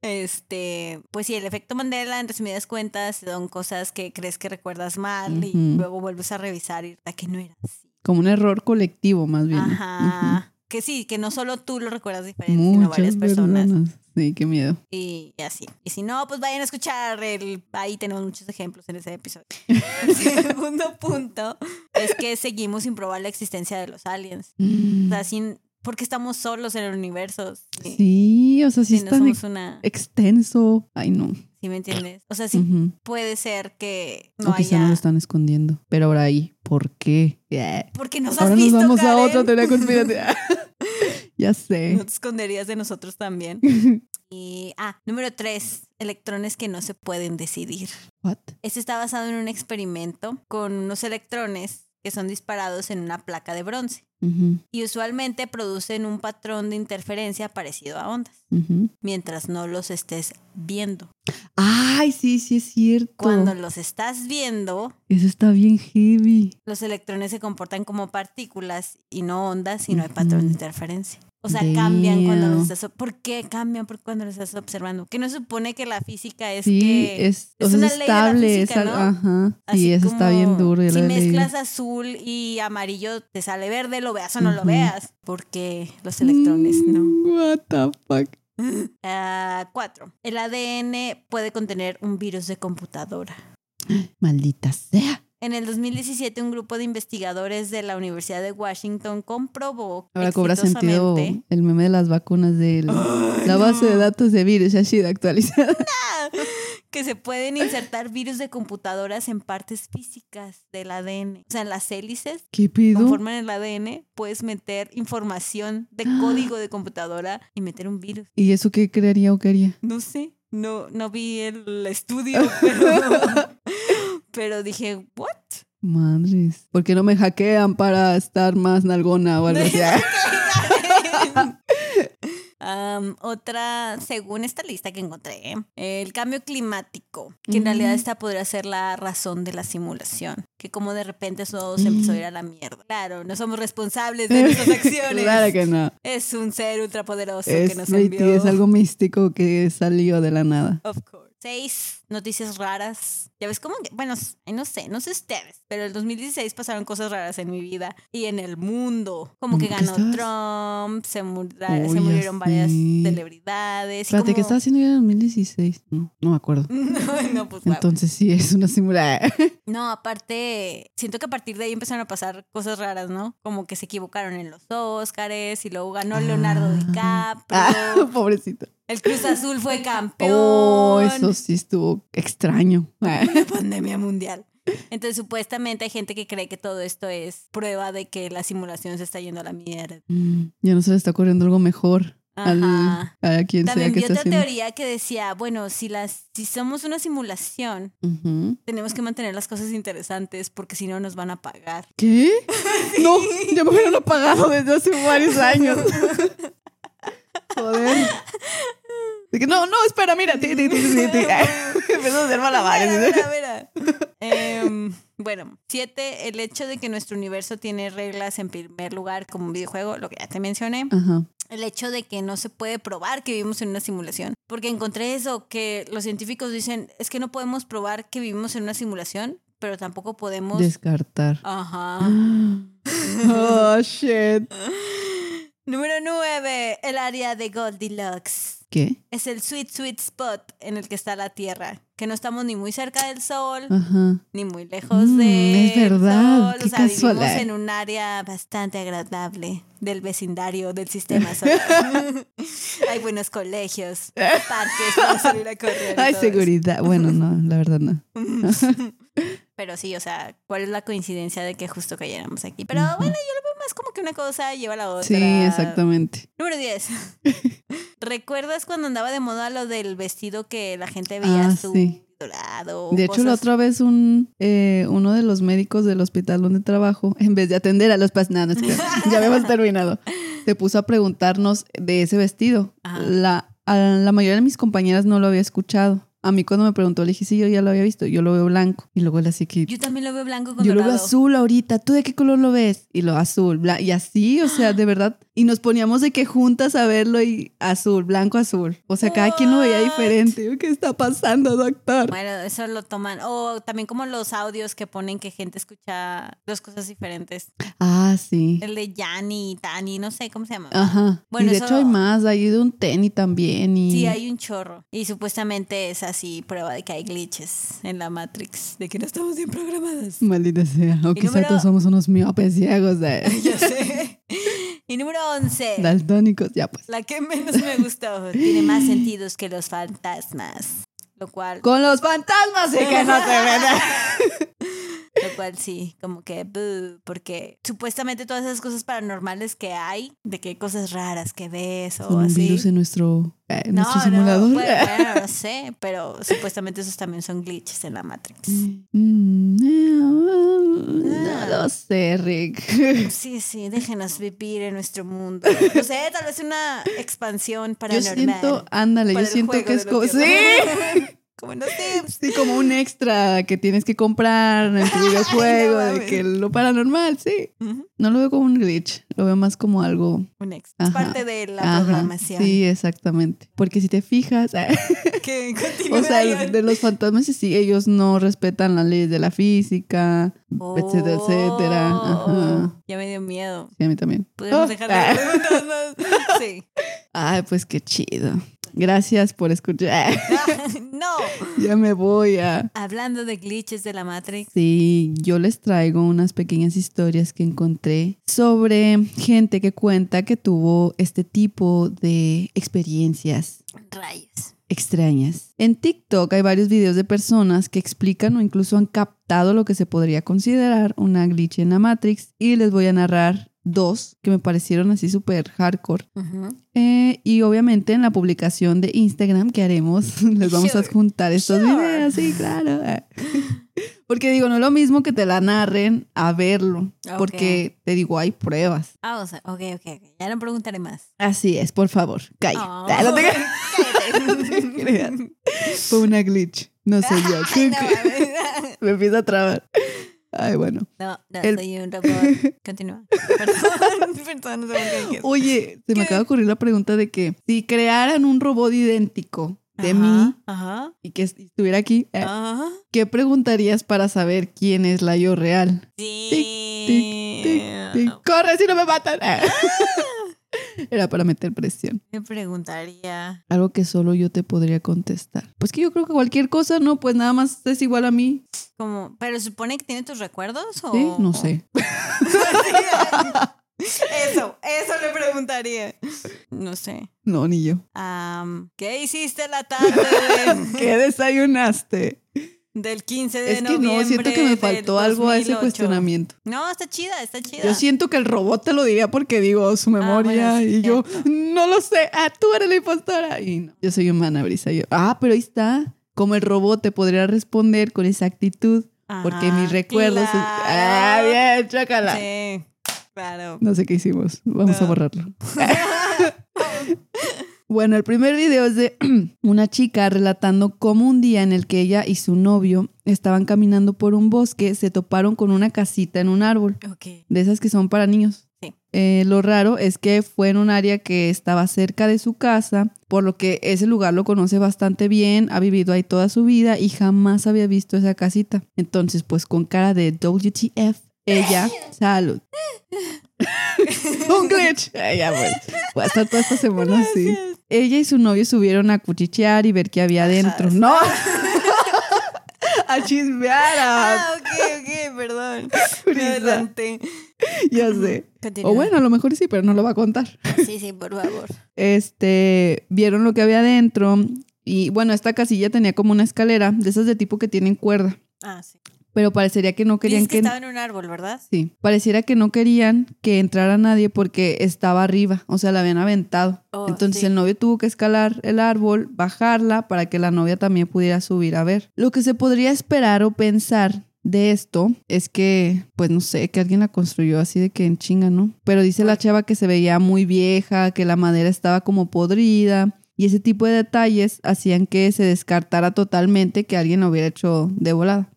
Este, pues sí, el efecto Mandela, en resumidas cuentas, son cosas que crees que recuerdas mal y luego vuelves a revisar y a que no era así. Como un error colectivo, más bien. Ajá. Que sí, que no solo tú lo recuerdas diferente, sino varias personas. personas. Sí, qué miedo. Y así. Y si no, pues vayan a escuchar el. Ahí tenemos muchos ejemplos en ese episodio. El segundo punto es que seguimos sin probar la existencia de los aliens. O sea, sin. Porque estamos solos en el universo. Sí. Sí, o sea, sí Si no está somos una. extenso. Ay, no. ¿Sí me entiendes? O sea, sí puede ser que no o quizá no haya. lo están escondiendo. Pero ahora ahí, ¿por qué? Yeah. Porque nos has Ahora nos vamos a otra teoría conspirativa. ya sé. No te esconderías de nosotros también. Y, ah, número tres, electrones que no se pueden decidir. What? Este está basado en un experimento con unos electrones que son disparados en una placa de bronce Y usualmente producen un patrón de interferencia parecido a ondas, mientras no los estés viendo. Ay, sí, sí es cierto. Cuando los estás viendo, Eso está bien heavy. los electrones se comportan como partículas y no ondas y no hay patrón de interferencia. O sea, cambian cuando los estás... ¿Por qué cambian por cuando los estás observando? Que no se supone que la física es sí, que... es, o es sea, una es ley de la estable. física, es ¿no? Ajá. Así Sí, eso está bien duro. Si mezclas azul y amarillo, te sale verde, lo veas o no lo veas. Porque los electrones no. Mm, What the fuck. Ah, cuatro. El ADN puede contener un virus de computadora. Maldita sea. En el 2017, un grupo de investigadores de la Universidad de Washington comprobó Ahora cobra sentido el meme de las vacunas de la base de datos de virus ha sido actualizada. que se pueden insertar virus de computadoras en partes físicas del ADN. O sea, en las hélices ¿Qué pido? conforman el ADN, puedes meter información de código de computadora y meter un virus. ¿Y eso qué crearía o qué haría? No sé, no, no vi el estudio, pero, pero dije, ¿what? Madres. ¿Por qué no me hackean para estar más nalgona o algo así? Am, otra, según esta lista que encontré, el cambio climático, que en Mm. realidad esta podría ser la razón de la simulación, que como de repente todo se empezó a ir a la mierda. Claro, no somos responsables de nuestras acciones. claro que no. Es un ser ultrapoderoso Es, que nos envió. es algo místico que salió de la nada. Of course. Seis noticias raras. Ya ves cómo que, bueno, no sé, no sé ustedes, pero el 2016 pasaron cosas raras en mi vida y en el mundo. Como que ¿Qué ganó? Trump, se, mur- se ya murieron varias celebridades. Espérate, ¿qué como- estaba haciendo yo en el 2016? No, no me acuerdo. No, no, pues. Entonces sí, es una simulación. No, aparte, siento que a partir de ahí empezaron a pasar cosas raras, ¿no? Como que se equivocaron en los Óscares y luego ganó Leonardo DiCaprio. Ah, pobrecito. El Cruz Azul fue campeón. Oh, eso sí estuvo extraño. Pandemia mundial. Entonces, supuestamente hay gente que cree que todo esto es prueba de que la simulación se está yendo a la mierda. Mm, Ya no se le está ocurriendo algo mejor al, Ajá. a quien También sea que vi otra haciendo. teoría que decía, bueno, si las, si somos una simulación, tenemos que mantener las cosas interesantes porque si no nos van a pagar. ¿Qué? No, ya me hubieran apagado desde hace varios años. Joder. No, no, espera, mira. Ti, ti, ti, ti, ti. Empezó a hacer malabares. Mira, mira, mira. Em, bueno, siete, el hecho de que nuestro universo tiene reglas en primer lugar como un videojuego, lo que ya te mencioné. Ajá. El hecho de que no se puede probar que vivimos en una simulación. Porque encontré eso, que los científicos dicen, es que no podemos probar que vivimos en una simulación, pero tampoco podemos... Descartar. Ajá. Oh, shit. Número nueve, el área de Goldilocks. ¿Qué? Es el sweet, sweet spot en el que está la Tierra. Que no estamos ni muy cerca del Sol, Ajá. ni muy lejos Mm, de es verdad, Sol. qué o sea, vivimos casualidad. en un área bastante agradable del vecindario del sistema solar. Hay buenos colegios, parques para salir a correr. y Ay, todo seguridad. Bueno, no, la verdad no. Pero sí, o sea, ¿cuál es la coincidencia de que justo cayéramos aquí? Pero bueno, yo lo veo más como que una cosa lleva a la otra. Sí, exactamente. Número 10. ¿Recuerdas cuando andaba de moda lo del vestido que la gente veía Ah, azul, sí. dorado? De hecho, la otra vez un eh, uno de los médicos del hospital donde trabajo, en vez de atender a los pacientes, no, no es que ya habíamos terminado. se puso a preguntarnos de ese vestido. Ajá. La, a la mayoría de mis compañeras no lo había escuchado. A mí cuando me preguntó, le dije, sí, yo ya lo había visto, yo lo veo blanco. Y luego él así que, Yo también lo veo blanco con yo lo veo azul ahorita, ¿tú de qué color lo ves? Y lo azul, bla- y así, o sea, de verdad. Y nos poníamos de que juntas a verlo y azul, blanco, azul. O sea, cada quien lo veía diferente. ¿Qué está pasando, doctor? Bueno, eso lo toman. O también como los audios que ponen que gente escucha dos cosas diferentes. Ah, sí. El de Yanni, Tani, no sé cómo se llama. Ajá. Bueno, y de eso- hecho hay más, hay de un tenis también. Y... Sí, hay un chorro. Y supuestamente es así prueba de que hay glitches en la Matrix, de que no estamos bien programadas. Maldita sea. O quizá número- todos somos unos miopes ciegos de ya sé. Y número 11. daltónicos. Ya pues. La que menos me gustó. Tiene más sentidos que los fantasmas. Lo cual, Con los fantasmas sí que no se ven. lo cual sí, como que, buh, porque supuestamente todas esas cosas paranormales que hay, de que hay cosas raras que ves o un así. virus en nuestro, eh, en no, nuestro simulador. no, bueno, bueno, no sé, pero supuestamente esos también son glitches en la Matrix. Eh, No lo sé, Rick. Sí, sí, déjenos vivir en nuestro mundo. No sé, tal vez una expansión Yo paranormal. siento, ándale, yo para siento que es como. ¡Sí! Como en los Sims. Sí, como un extra que tienes que comprar en tu videojuego, de que lo paranormal, sí. No lo veo como un glitch, lo veo más como algo. Un ex. Es parte de la Ajá, programación. Sí, exactamente. Porque si te fijas, Que o sea, de los fantasmas, sí, ellos no respetan las leyes de la física, etcétera, etcétera. Ajá. Oh, Ya me dio miedo. Sí, a mí también. Podemos Oh, dejar de ah. Sí. Ay, pues qué chido. Gracias por escuchar. no. ya me voy a... Hablando de glitches de la Matrix. Sí, yo les traigo unas pequeñas historias que encontré sobre gente que cuenta que tuvo este tipo de experiencias Rayos. extrañas. En TikTok hay varios videos de personas que explican o incluso han captado lo que se podría considerar una glitch en la Matrix y les voy a narrar dos que me parecieron así súper hardcore. Ujú. Eh, y obviamente en la publicación de Instagram que haremos les vamos a Sure, adjuntar estos sure. videos, sí, claro. Porque digo, no es lo mismo que te la narren a verlo, Ok. porque te digo, hay pruebas. Ah, o sea, ok, ok, ok. Ya no preguntaré más. Así es, por favor, calla. Oh. Ah, no te. Cállate. Fue una glitch, no sé yo. Ay, no. Me empieza a trabar. Ay, bueno. No, no, El- soy un robot. Continúa. Perdón, perdón, no sé. Oye, se me ¿Qué? acaba de ocurrir la pregunta de que si crearan un robot idéntico de Ajá, mí Ajá. y que estuviera aquí, eh, Ajá. ¿qué preguntarías para saber quién es la yo real? Sí. Tic, tic, tic. ¡Corre si no me matan! Ah. Era para meter presión. Me preguntaría. Algo que solo yo te podría contestar. Pues que yo creo que cualquier cosa, ¿no? Pues nada más es igual a mí. Como, ¿Pero supone que tiene tus recuerdos? O... ¿Sí? No sé. Eso, eso le preguntaría. No sé. No, ni yo. ¿Qué hiciste la tarde de- ¿Qué desayunaste? Del 15 de Es que noviembre? no, siento que me faltó algo a ese 2008? cuestionamiento. No, está chida, está chida. Yo siento que el robot te lo diría porque digo su memoria bueno, sí, y yo no lo sé. Ah, tú eres la impostora. Y no, yo soy humana, Brisa. Yo, ah, pero ahí está. Como el robot te podría responder con exactitud porque Ajá, mis recuerdos. Ah, bien, chócala. Sí, claro. No sé qué hicimos. Vamos a borrarlo. Bueno, el primer video es de una chica relatando cómo un día en el que ella y su novio estaban caminando por un bosque, se toparon con una casita en un árbol, Ok. de esas que son para niños. Sí. Eh, lo raro es que fue en un área que estaba cerca de su casa, por lo que ese lugar lo conoce bastante bien, ha vivido ahí toda su vida y jamás había visto esa casita. Entonces, pues con cara de WTF, ella, salud. Un glitch. Ella, pues, voy a estar toda esta semana así. Ella y su novio subieron a cuchichear y ver qué había adentro. No. a chismear. a- Ah, ok, ok, perdón. Me adelanté. Ya sé. Continúa. O bueno, a lo mejor sí, pero no lo va a contar. Sí, sí, por favor. Este, vieron lo que había adentro y bueno, esta casilla tenía como una escalera de esas de tipo que tienen cuerda, Ah, sí. Pero parecería que no querían Dices que, que, estaba en un árbol, ¿verdad? sí, pareciera que no querían que entrara nadie porque estaba arriba, o sea, la habían aventado. Oh, Entonces sí. el novio tuvo que escalar el árbol, bajarla para que la novia también pudiera subir a ver. Lo que se podría esperar o pensar de esto es que, pues no sé, que alguien la construyó así de que en chinga, ¿no? Pero dice la chava que se veía muy vieja, que la madera estaba como podrida. Y ese tipo de detalles hacían que se descartara totalmente que alguien lo hubiera hecho de volada.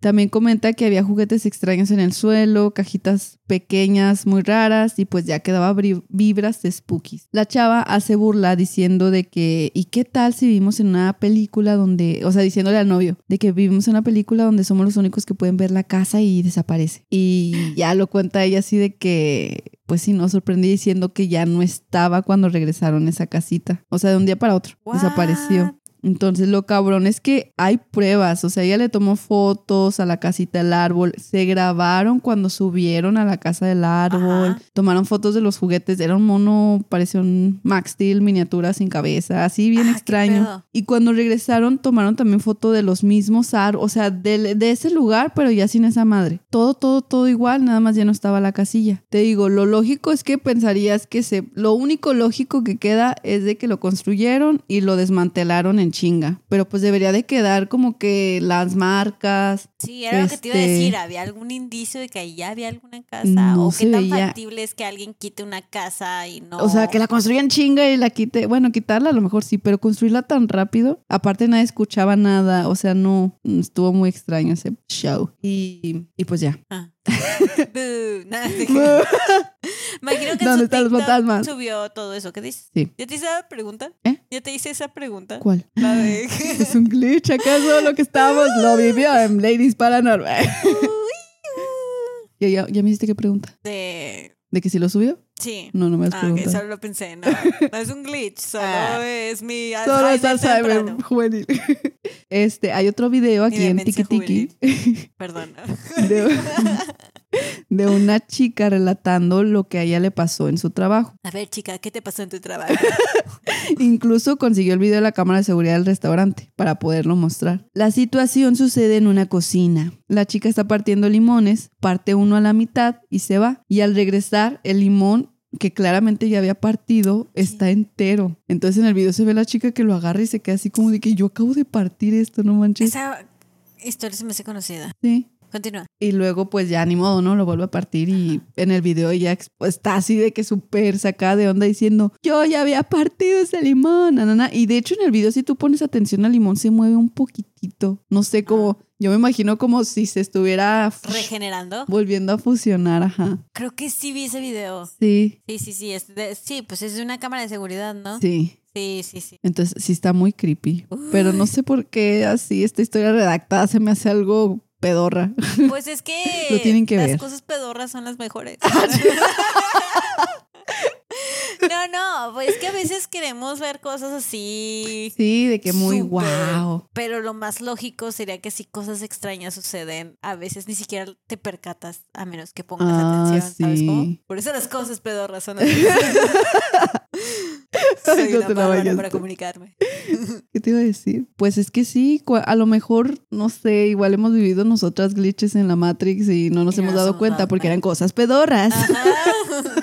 También comenta que había juguetes extraños en el suelo, cajitas pequeñas muy raras y pues ya quedaba vibras de spookies. La chava hace burla diciendo de que ¿y qué tal si vivimos en una película donde, o sea, diciéndole al novio, de que vivimos en una película donde somos los únicos que pueden ver la casa y desaparece? Y ya lo cuenta ella así de que pues sí, nos sorprendí diciendo que ya no estaba cuando regresaron a esa casita. O sea, de un día para otro. Desapareció. Entonces lo cabrón es que hay pruebas, o sea, ella le tomó fotos a la casita del árbol, se grabaron cuando subieron a la casa del árbol, Ajá. tomaron fotos de los juguetes, era un mono, parecía un Max Steel miniatura sin cabeza, así bien Ah, extraño. Y cuando regresaron tomaron también foto de los mismos árboles, o sea, de, de ese lugar, pero ya sin esa madre. Todo, todo, todo igual, nada más ya no estaba la casilla. Te digo, lo lógico es que pensarías que se, lo único lógico que queda es de que lo construyeron y lo desmantelaron en chinga. Pero pues debería de quedar como que las marcas. Sí, era lo que te iba a Este- decir. ¿Había algún indicio de que ahí ya había alguna casa? No ¿O qué tan veía. factible es que alguien quite una casa y no? O sea, que la construyan chinga y la quite. Bueno, quitarla a lo mejor sí, pero construirla tan rápido. Aparte nadie escuchaba nada. O sea, no, estuvo muy extraño ese show. Y, y pues ya. Ah. Imagino que ¿Dónde están los fantasmas? subió todo eso. ¿Qué dices? Sí. ¿Ya te hice esa pregunta? ¿Eh? ¿Ya te hice esa pregunta? ¿Cuál? La de... ¿Es un glitch acaso lo que estábamos? Lo vivió en Ladies Paranormal. ¿Ya, ya, ya me hiciste qué pregunta? de... ¿De que si lo subió? Sí. No, no me has Ah, preguntado. solo lo pensé. No, no es un glitch, solo Ah. es mi Solo es Alzheimer Alzheimer temprano. juvenil. Este, hay otro video aquí en Tiki Tiki Perdón. de, de una chica relatando lo que a ella le pasó en su trabajo. A ver, chica, ¿qué te pasó en tu trabajo? Incluso consiguió el video de la cámara de seguridad del restaurante para poderlo mostrar. La situación sucede en una cocina. La chica está partiendo limones, parte uno a la mitad y se va. Y al regresar, el limón que claramente ya había partido está entero. Entonces en el video se ve la chica que lo agarra y se queda así como de que yo acabo de partir esto, no manches. Esa historia se me hace conocida. Sí. Continúa. Y luego, pues ya ni modo, ¿no? Lo vuelve a partir y en el video ella ex- está así de que súper sacada de onda diciendo, yo ya había partido ese limón, na, na, na". Y de hecho en el video, si tú pones atención al limón, se mueve un poquitito. No sé cómo, yo me imagino como si se estuviera Regenerando. volviendo a fusionar, ajá. Creo que sí vi ese video. Sí, Sí, sí, sí. Es de- sí, pues es una cámara de seguridad, ¿no? sí. Sí, sí, sí. Entonces sí está muy creepy. Pero no sé por qué así esta historia redactada se me hace algo pedorra. Pues es que, Lo tienen que las ver. cosas pedorras son las mejores. Ah, no, no, pues es que a veces queremos ver cosas así. Sí, de que muy súper, wow. Pero lo más lógico sería que si cosas extrañas suceden, a veces ni siquiera te percatas a menos que pongas Ah, atención, ¿sabes sí. cómo? Por eso las cosas pedorras son así. Soy Ay, no una te la bárbara vayas para comunicarme. ¿Qué te iba a decir? Pues es que sí, a lo mejor, no sé, igual hemos vivido nosotras glitches en la Matrix y no nos Y hemos dado cuenta porque eran cosas pedorras. Ajá.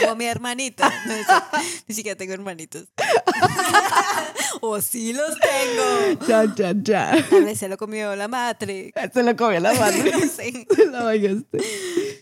Como mi hermanito. No, es cierto. Ni siquiera tengo hermanitos. o sí los tengo. Cha, cha, cha. A veces se lo comió la Matrix. Se lo comió la madre. Sí. Se la bañaste.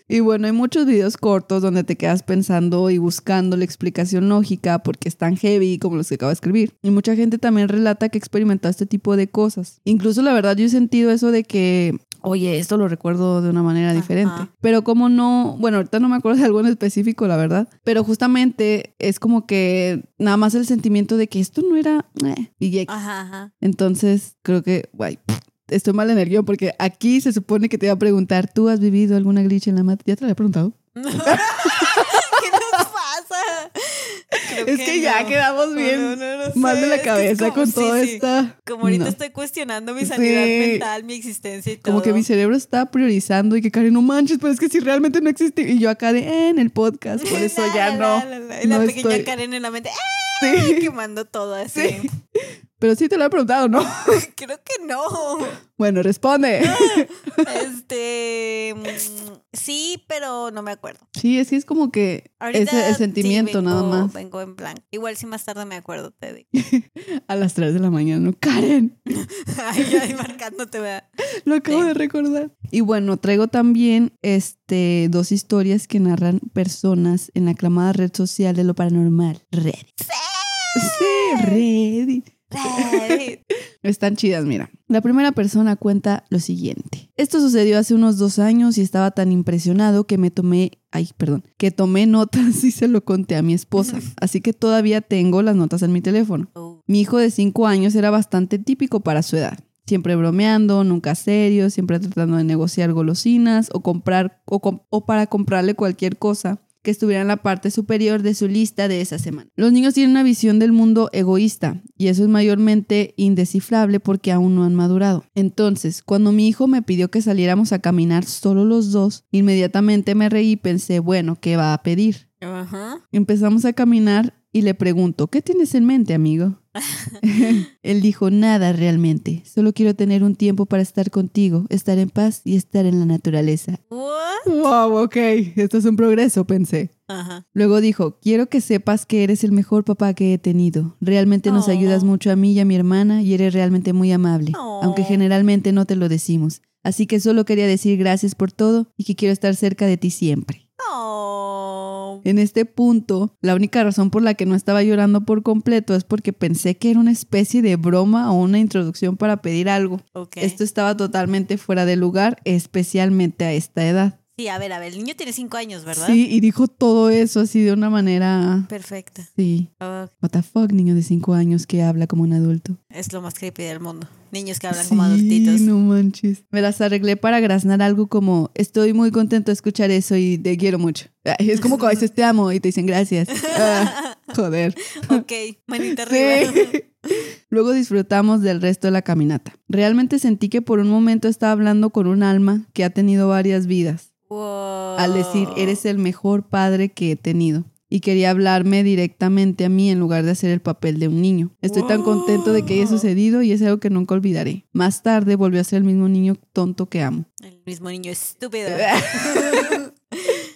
Y bueno, hay muchos videos cortos donde te quedas pensando y buscando la explicación lógica porque es tan heavy como los que acabo de escribir. Y mucha gente también relata que ha experimentado este tipo de cosas. Incluso la verdad yo he sentido eso de que, oye, esto lo recuerdo de una manera diferente. Ajá. Pero como no, bueno, ahorita no me acuerdo de algo en específico, la verdad. Pero justamente es como que nada más el sentimiento de que esto no era... eh, y ya Ajá, ajá. entonces, creo que, guay, estoy mal en el guion porque aquí se supone que te iba a preguntar, ¿tú has vivido alguna glitch en la mat? ¿Ya te lo he preguntado? ¿Qué nos pasa? Creo es que, ya no. quedamos bien No, no, no mal sé. de la Es que es cabeza como- con sí, toda sí. esta... Como ahorita estoy cuestionando mi sanidad Sí. mental, mi existencia y todo. Como que mi cerebro está priorizando y que Karen, no manches, pero es que si realmente no existe. Y yo acá de, "Eh, en el podcast, por eso La, ya la, no. la, la, pequeña estoy- Karen en la mente, Sí. ¡eh! quemando todo así. Sí. Pero sí te lo he preguntado, ¿no? Creo que no. Bueno, responde. Este. mm, Sí, pero no me acuerdo. Sí, es que es como que ese el sí sentimiento nada vengo- más. Vengo en blanco. Igual si más tarde me acuerdo, te digo. A las 3 de la mañana, ¿no? Karen, Ay, ay, marcándote, vea. lo acabo Sí. de recordar. Y bueno, traigo también este, dos historias que narran personas en la aclamada red social de lo paranormal, Reddit. Sí, Reddit. Están chidas, mira. La primera persona cuenta lo siguiente. Esto sucedió hace unos dos años y estaba tan impresionado que me tomé, ay, perdón, que tomé notas y se lo conté a mi esposa. Así que todavía tengo las notas en mi teléfono. Oh. Mi hijo de cinco años era bastante típico para su edad. Siempre bromeando, nunca serio, siempre tratando de negociar golosinas o comprar o, com- o para comprarle cualquier cosa que estuviera en la parte superior de su lista de esa semana. Los niños tienen una visión del mundo egoísta y eso es mayormente indescifrable porque aún no han madurado. Entonces, cuando mi hijo me pidió que saliéramos a caminar solo los dos, inmediatamente me reí y pensé, bueno, ¿qué va a pedir? Ajá. Empezamos a caminar y le pregunto, ¿qué tienes en mente, amigo? Él dijo, nada realmente, solo quiero tener un tiempo para estar contigo, estar en paz y estar en la naturaleza. What? Wow, ok, esto es un progreso, pensé. Ajá. Luego dijo, quiero que sepas que eres el mejor papá que he tenido. Realmente nos Oh. ayudas mucho a mí y a mi hermana y eres realmente muy amable, Oh. aunque generalmente no te lo decimos. Así que solo quería decir gracias por todo y que quiero estar cerca de ti siempre. Oh. En este punto, la única razón por la que no estaba llorando por completo es porque pensé que era una especie de broma o una introducción para pedir algo. Esto estaba totalmente fuera de lugar, especialmente a esta edad. Sí, a ver, a ver, el niño tiene cinco años, ¿verdad? Sí, y dijo todo eso así de una manera... Perfecto. Sí. Oh, What the fuck, niño de 5 años que habla como un adulto. es lo más creepy del mundo. Niños que hablan Sí, como adultitos. no manches. Me las arreglé para graznar algo como estoy muy contento de escuchar eso y te quiero mucho. Ay, Es como cuando dices te amo y te dicen gracias. Ah, joder. ok, manita arriba. Sí. Luego disfrutamos del resto de la caminata. Realmente sentí que por un momento estaba hablando con un alma que ha tenido varias vidas. Al decir, eres el mejor padre que he tenido. Y quería hablarme directamente a mí en lugar de hacer el papel de un niño. Estoy tan contento de que haya sucedido y es algo que nunca olvidaré. Más tarde volvió a ser el mismo niño tonto que amo. El mismo niño estúpido.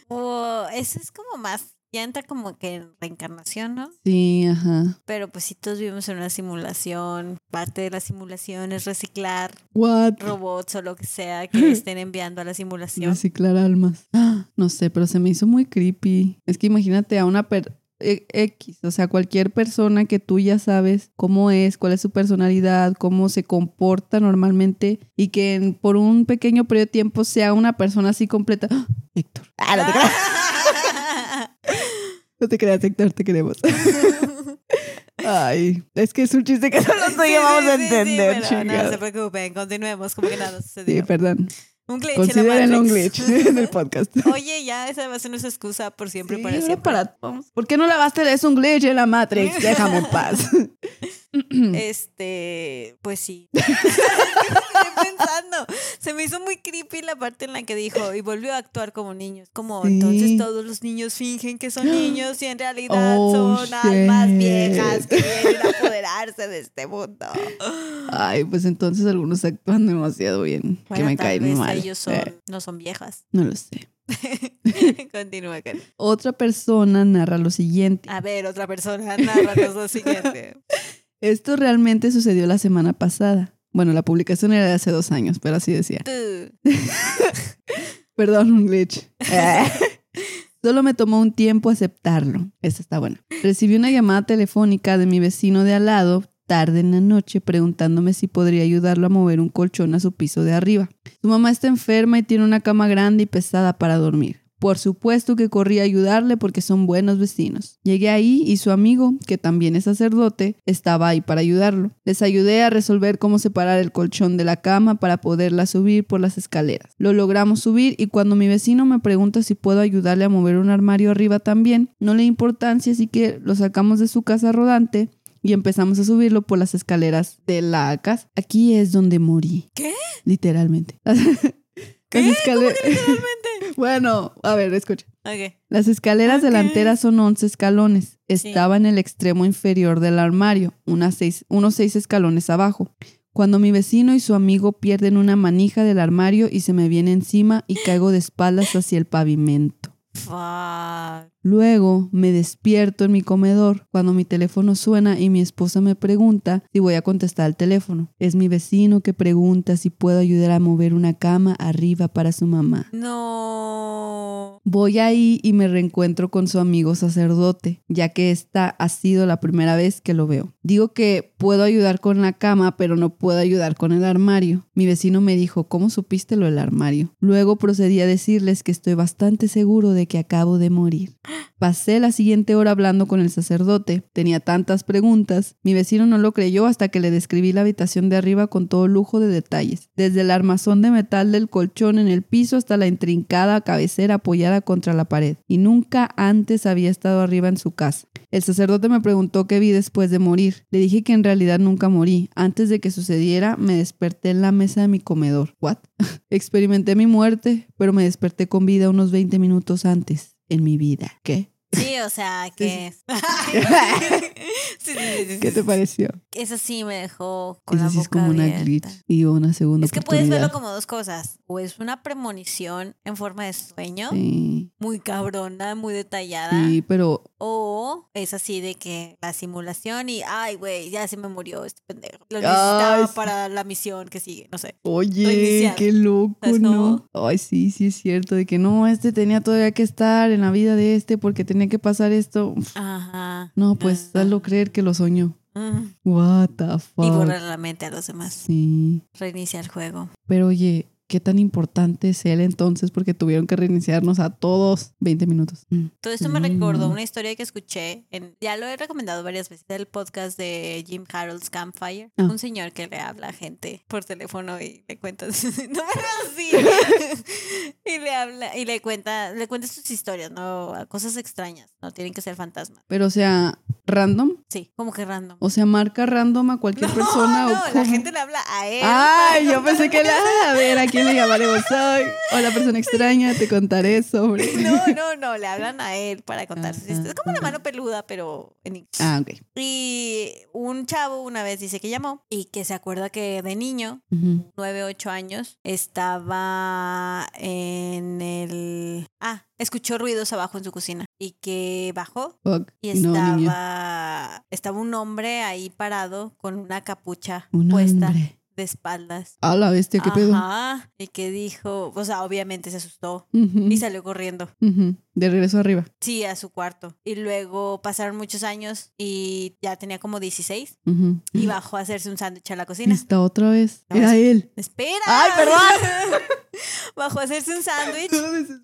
Wow, eso es como más. Ya entra como que en reencarnación, ¿no? Sí, ajá. Pero pues si todos vivimos en una simulación, parte de la simulación es reciclar What? robots o lo que sea que estén enviando a la simulación. Reciclar almas. Ah, No sé, pero se me hizo muy creepy. Es que imagínate a una per e- X, o sea, cualquier persona que tú ya sabes cómo es, cuál es su personalidad, cómo se comporta normalmente y que en- por un pequeño periodo de tiempo sea una persona así completa. ¡Ah! Héctor. Ah, no te creas. No te creas, Héctor, te queremos. Ay, es que es un chiste que y yo vamos a Sí, sí, sí, entender, pero no se preocupen, continuemos como que nada Sí, sucedió. perdón. un glitch en la Considérenlo un Matrix. glitch en el podcast. Oye, ya esa va a ser nuestra excusa por siempre Sí, para siempre. para- ¿Por qué no lavaste es un glitch en la Matrix? Déjame en paz. Este, pues sí. Pensando. Se me hizo muy creepy la parte en la que dijo y volvió a actuar como niños. Como Sí. entonces todos los niños fingen que son niños y en realidad Oh, son almas shit. viejas que a apoderarse de este mundo. Ay, pues entonces algunos actúan demasiado bien. que me caen mal. ellos son, Eh, no son viejas. no lo sé. Continúa, Karen. Otra persona narra lo siguiente. A ver, otra persona, narranos lo siguiente. Esto realmente sucedió la semana pasada. Bueno, la publicación era de hace dos años, pero así decía. Perdón, un glitch. Solo me tomó un tiempo aceptarlo. Esta está buena. Recibí una llamada telefónica de mi vecino de al lado tarde en la noche preguntándome si podría ayudarlo a mover un colchón a su piso de arriba. Su mamá está enferma y tiene una cama grande y pesada para dormir. Por supuesto que corrí a ayudarle porque son buenos vecinos. Llegué ahí y su amigo, que también es sacerdote, estaba ahí para ayudarlo. Les ayudé a resolver cómo separar el colchón de la cama para poderla subir por las escaleras. Lo logramos subir y cuando mi vecino me pregunta si puedo ayudarle a mover un armario arriba también, no le importancia, así que lo sacamos de su casa rodante y empezamos a subirlo por las escaleras de la casa. Aquí es donde morí. ¿Qué? Literalmente. ¿Qué? Las escaleras. Bueno, a ver, escucha. Las escaleras delanteras son 11 escalones. Sí. Estaba en el extremo inferior del armario, unas seis- unos 6 escalones abajo. Cuando mi vecino y su amigo pierden una manija del armario y se me viene encima y caigo de espaldas hacia el pavimento. Fuck. Luego me despierto en mi comedor cuando mi teléfono suena y mi esposa me pregunta si voy a contestar el teléfono. Es mi vecino que pregunta si puedo ayudar a mover una cama arriba para su mamá. No. Voy ahí y me reencuentro con su amigo sacerdote, ya que esta ha sido la primera vez que lo veo. Digo que puedo ayudar con la cama, pero no puedo ayudar con el armario. Mi vecino me dijo, ¿cómo supiste lo del armario? Luego procedí a decirles que estoy bastante seguro de que acabo de morir. Pasé la siguiente hora hablando con el sacerdote. Tenía tantas preguntas. Mi vecino no lo creyó hasta que le describí la habitación de arriba con todo lujo de detalles. Desde el armazón de metal del colchón en el piso hasta la intrincada cabecera apoyada contra la pared. Y nunca antes había estado arriba en su casa. El sacerdote me preguntó qué vi después de morir. Le dije que en realidad nunca morí. Antes de que sucediera, me desperté en la mesa de mi comedor. ¿What? Experimenté mi muerte, pero me desperté con vida unos 20 minutos antes en mi vida. ¿Qué? Sí, o sea, que... Sí, ¿Qué te pareció? Eso sí me dejó con Eso la sí es boca como una glitch y una segunda Es que puedes verlo como dos cosas. O es una premonición en forma de sueño, muy cabrona, muy detallada. sí, pero O es así de que la simulación y, ay, güey, ya se me murió este pendejo. Lo necesitaba para la misión que sigue, no sé. Oye, qué loco, ¿Sabes ¿no? Ay, sí, sí es cierto, de que no, este tenía todavía que estar en la vida de este porque tenía que pasar esto. Ajá. No, pues Ajá. hazlo creer que lo soñó. Mm. What the fuck. Y borrar la mente a los demás. Sí, Reinicia el juego. pero oye, ¿qué tan importante es él entonces? Porque tuvieron que reiniciarnos a todos 20 minutos. Mm. Todo esto me Mm. recordó una historia que escuché, en, ya lo he recomendado varias veces, el podcast de Jim Harold's Campfire. Ah. Un señor que le habla a gente por teléfono y le cuenta, no me veas así, y le habla, y le cuenta, le cuenta sus historias, no, cosas extrañas, no tienen que ser fantasmas. Pero, o sea, random, Sí, como que random. o sea, marca random a cualquier No, persona no, o la gente le habla a él. Ay, yo pensé que la. A ver, ¿a quién le llamaremos hoy? Hola, persona extraña, te contaré sobre. No, no, no, le hablan a él para contar sus Ajá, historias. Es como ajá. mano peluda, pero en inglés. Ah, ok. Y un chavo una vez dice que llamó y que se acuerda que de niño. 9, 8 años, estaba en el... Ah, escuchó ruidos abajo en su cocina y que bajó Fuck. y estaba, estaba un hombre ahí parado con una capucha Un puesta hombre. de espaldas. A la bestia, qué pedo. Y que dijo, o sea, obviamente se asustó y salió corriendo. De regreso arriba. Sí, a su cuarto. Y luego pasaron muchos años y ya tenía como 16 Ujú. y bajó a hacerse un sándwich a la cocina. Está otra vez. No, Era él. ¡Espera! ¡Ay, perdón! bajó a hacerse un sándwich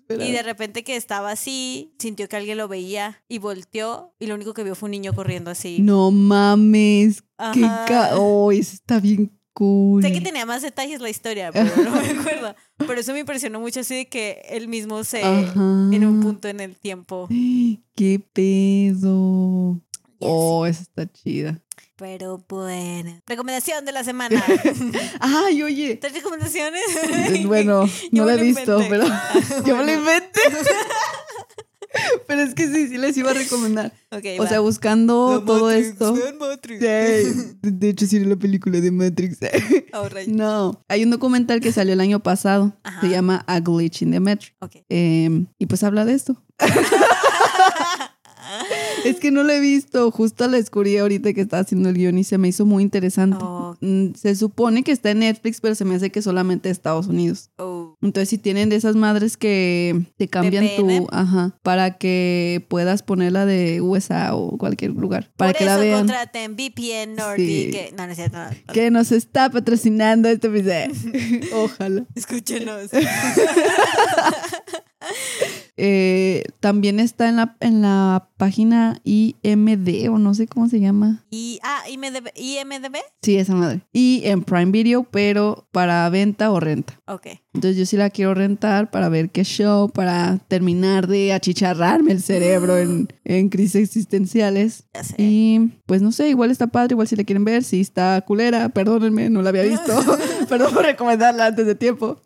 y de repente que estaba así, sintió que alguien lo veía y volteó y lo único que vio fue un niño corriendo así. No mames. Qué ca... Oh, eso está bien cool. Sé que tenía más detalles la historia, pero no me acuerdo. Pero eso me impresionó mucho así de que él mismo se... Ajá. En un punto en el tiempo. Qué pedo. Oh, esa está chida. Pero bueno. Recomendación de la semana. Ay, oye. ¿Tres recomendaciones? Eh, Bueno, no me la he visto, inventé. pero Ah, yo me lo bueno. inventé. pero es que sí, sí les iba a recomendar. O va. sea, buscando La todo Matrix, esto. Matrix. Sí, de hecho, sí era la película de Matrix. Oh, no, hay un documental que salió el año pasado. Ajá. Se llama A Glitch in the Matrix. Ok. Eh, y pues habla de esto. Es que no lo he visto. Justo la descubrí ahorita que estaba haciendo el guion y se me hizo muy interesante. Oh. Mm, Se supone que está en Netflix, pero se me hace que solamente Estados Unidos. Oh. Entonces, si tienen de esas madres que te cambian tu. Ajá. Para que puedas ponerla de USA o cualquier lugar. Para Por que eso la vean. contraten VPN Nordic. Sí. que- No, no es no, no. Que nos está patrocinando este episodio. Ojalá. Escúchenos. Eh, también está en la, en la página IMD o no sé cómo se llama. y, ah, IMDB, IMDB. Sí, esa madre. Y en Prime Video, pero para venta o renta. Ok. Entonces yo sí la quiero rentar para ver qué show, para terminar de achicharrarme el cerebro en, en crisis existenciales. Ya sé. Y pues no sé, igual está padre, igual si la quieren ver, si está culera, perdónenme, no la había visto. Perdón por recomendarla antes de tiempo.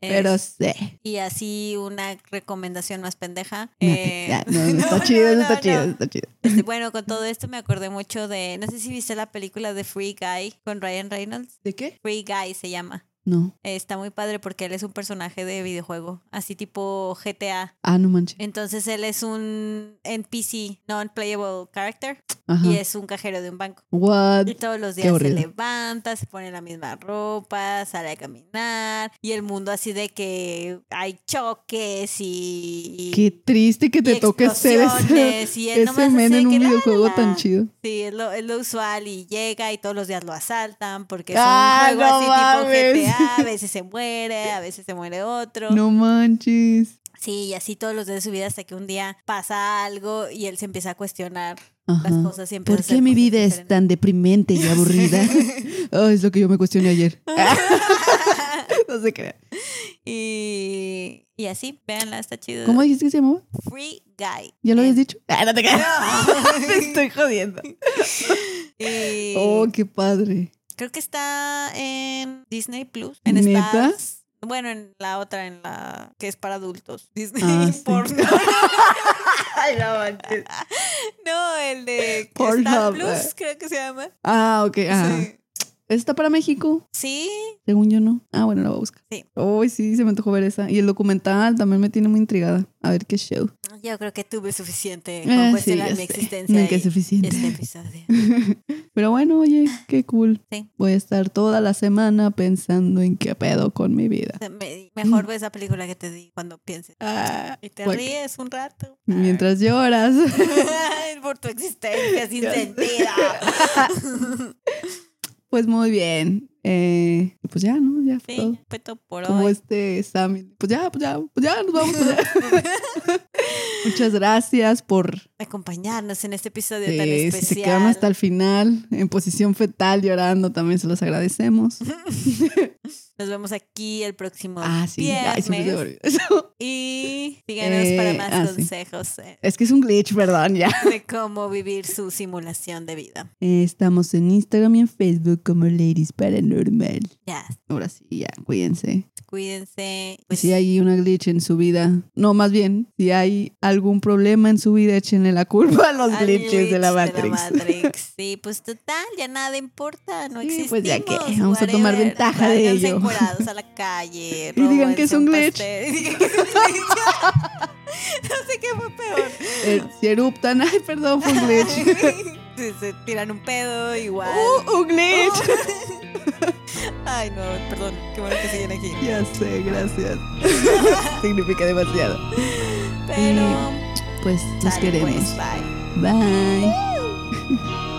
Pero sé. y así una recomendación más pendeja. No, eh, ya, no, no, está chido, está chido, está chido. Este, bueno, con todo esto me acordé mucho de. No sé si viste la película de Free Guy con Ryan Reynolds. ¿De qué? Free Guy se llama. No. Está muy padre porque él es un personaje de videojuego, así tipo GTA. Ah, no manches. Entonces él es un NPC, non-playable character, Ajá. y es un cajero de un banco. What? Y todos los días se levanta, se pone la misma ropa, sale a caminar, y el mundo así de que hay choques y... Qué triste que te toque ser ese, y él ese men en un videojuego la. tan chido. Sí, es lo, es lo usual y llega y todos los días lo asaltan porque es Ah, un juego no así mames. tipo GTA, a veces se muere, a veces se muere otro. No manches. Sí, y así todos los días de su vida hasta que un día pasa algo y él se empieza a cuestionar las cosas y ¿Por qué mi vida es tan deprimente y aburrida? Ah, es lo que yo me cuestioné ayer. no se crea. Y, y así, véanla, está chido. ¿Cómo dijiste que se llamaba? Free Guy. ¿Ya lo habías dicho? Ah, no te creas. Te estoy jodiendo. y Oh, qué padre. Creo que está en Disney Plus. En ¿Neta? Stars. Bueno, en la otra, en la que es para adultos. Disney Ah, sí. No el de Pornhub, Star eh. Plus, creo que se llama. Ah, ok. Ah. Sí. ¿Está para México? Sí, Según yo no. Ah, bueno, la voy a buscar. Sí. Uy, sí, se me antojó ver esa. Y el documental también me tiene muy intrigada. A ver qué show. yo creo que tuve suficiente con Ah, sí, cuestionar ya mi sé. existencia Nunca es suficiente. este episodio. Pero bueno, oye, qué cool. Sí. Voy a estar toda la semana pensando en qué pedo con mi vida. Me- mejor ve esa película que te di cuando pienses. Ah, Y te bueno, ríes un rato. mientras lloras. Por tu existencia sin sentido. Pues muy bien. Eh, pues ya, ¿no? Ya fue todo. Sí, fue todo por Como hoy. este examen. Pues ya, pues ya, pues ya, nos vamos. Muchas gracias por Acompañarnos en este episodio tan eh, especial. si se quedaron hasta el final en posición fetal llorando. También se los agradecemos. Nos vemos aquí el próximo Ah, sí. Ay, viernes. eso. y síganos Eh, para más ah, sí. consejos eh, Es que es un glitch, perdón, ya. de cómo vivir su simulación de vida. Eh, Estamos en Instagram y en Facebook como Ladies Paranormal. Ya, Ahora sí, ya, cuídense. cuídense. Pues, si hay una glitch en su vida, no, más bien, si hay algún problema en su vida, échenle la culpa a los al glitches de la Matrix. Matrix. Sí, pues total, ya nada importa, no Sí, existimos. pues ya qué, vamos a tomar ventaja de ello. encuerados a la calle. Y digan que es un glitch. y digan que es un glitch. no sé qué fue peor. Eh, si eruptan, ay, perdón, fue un glitch. Se tiran un pedo, igual. ¡Uh, un glitch! Ay, no, perdón. Qué bueno que siguen aquí. Ya sé, gracias. Significa demasiado. Pero. Pues nos sale, queremos. pues, bye. Bye.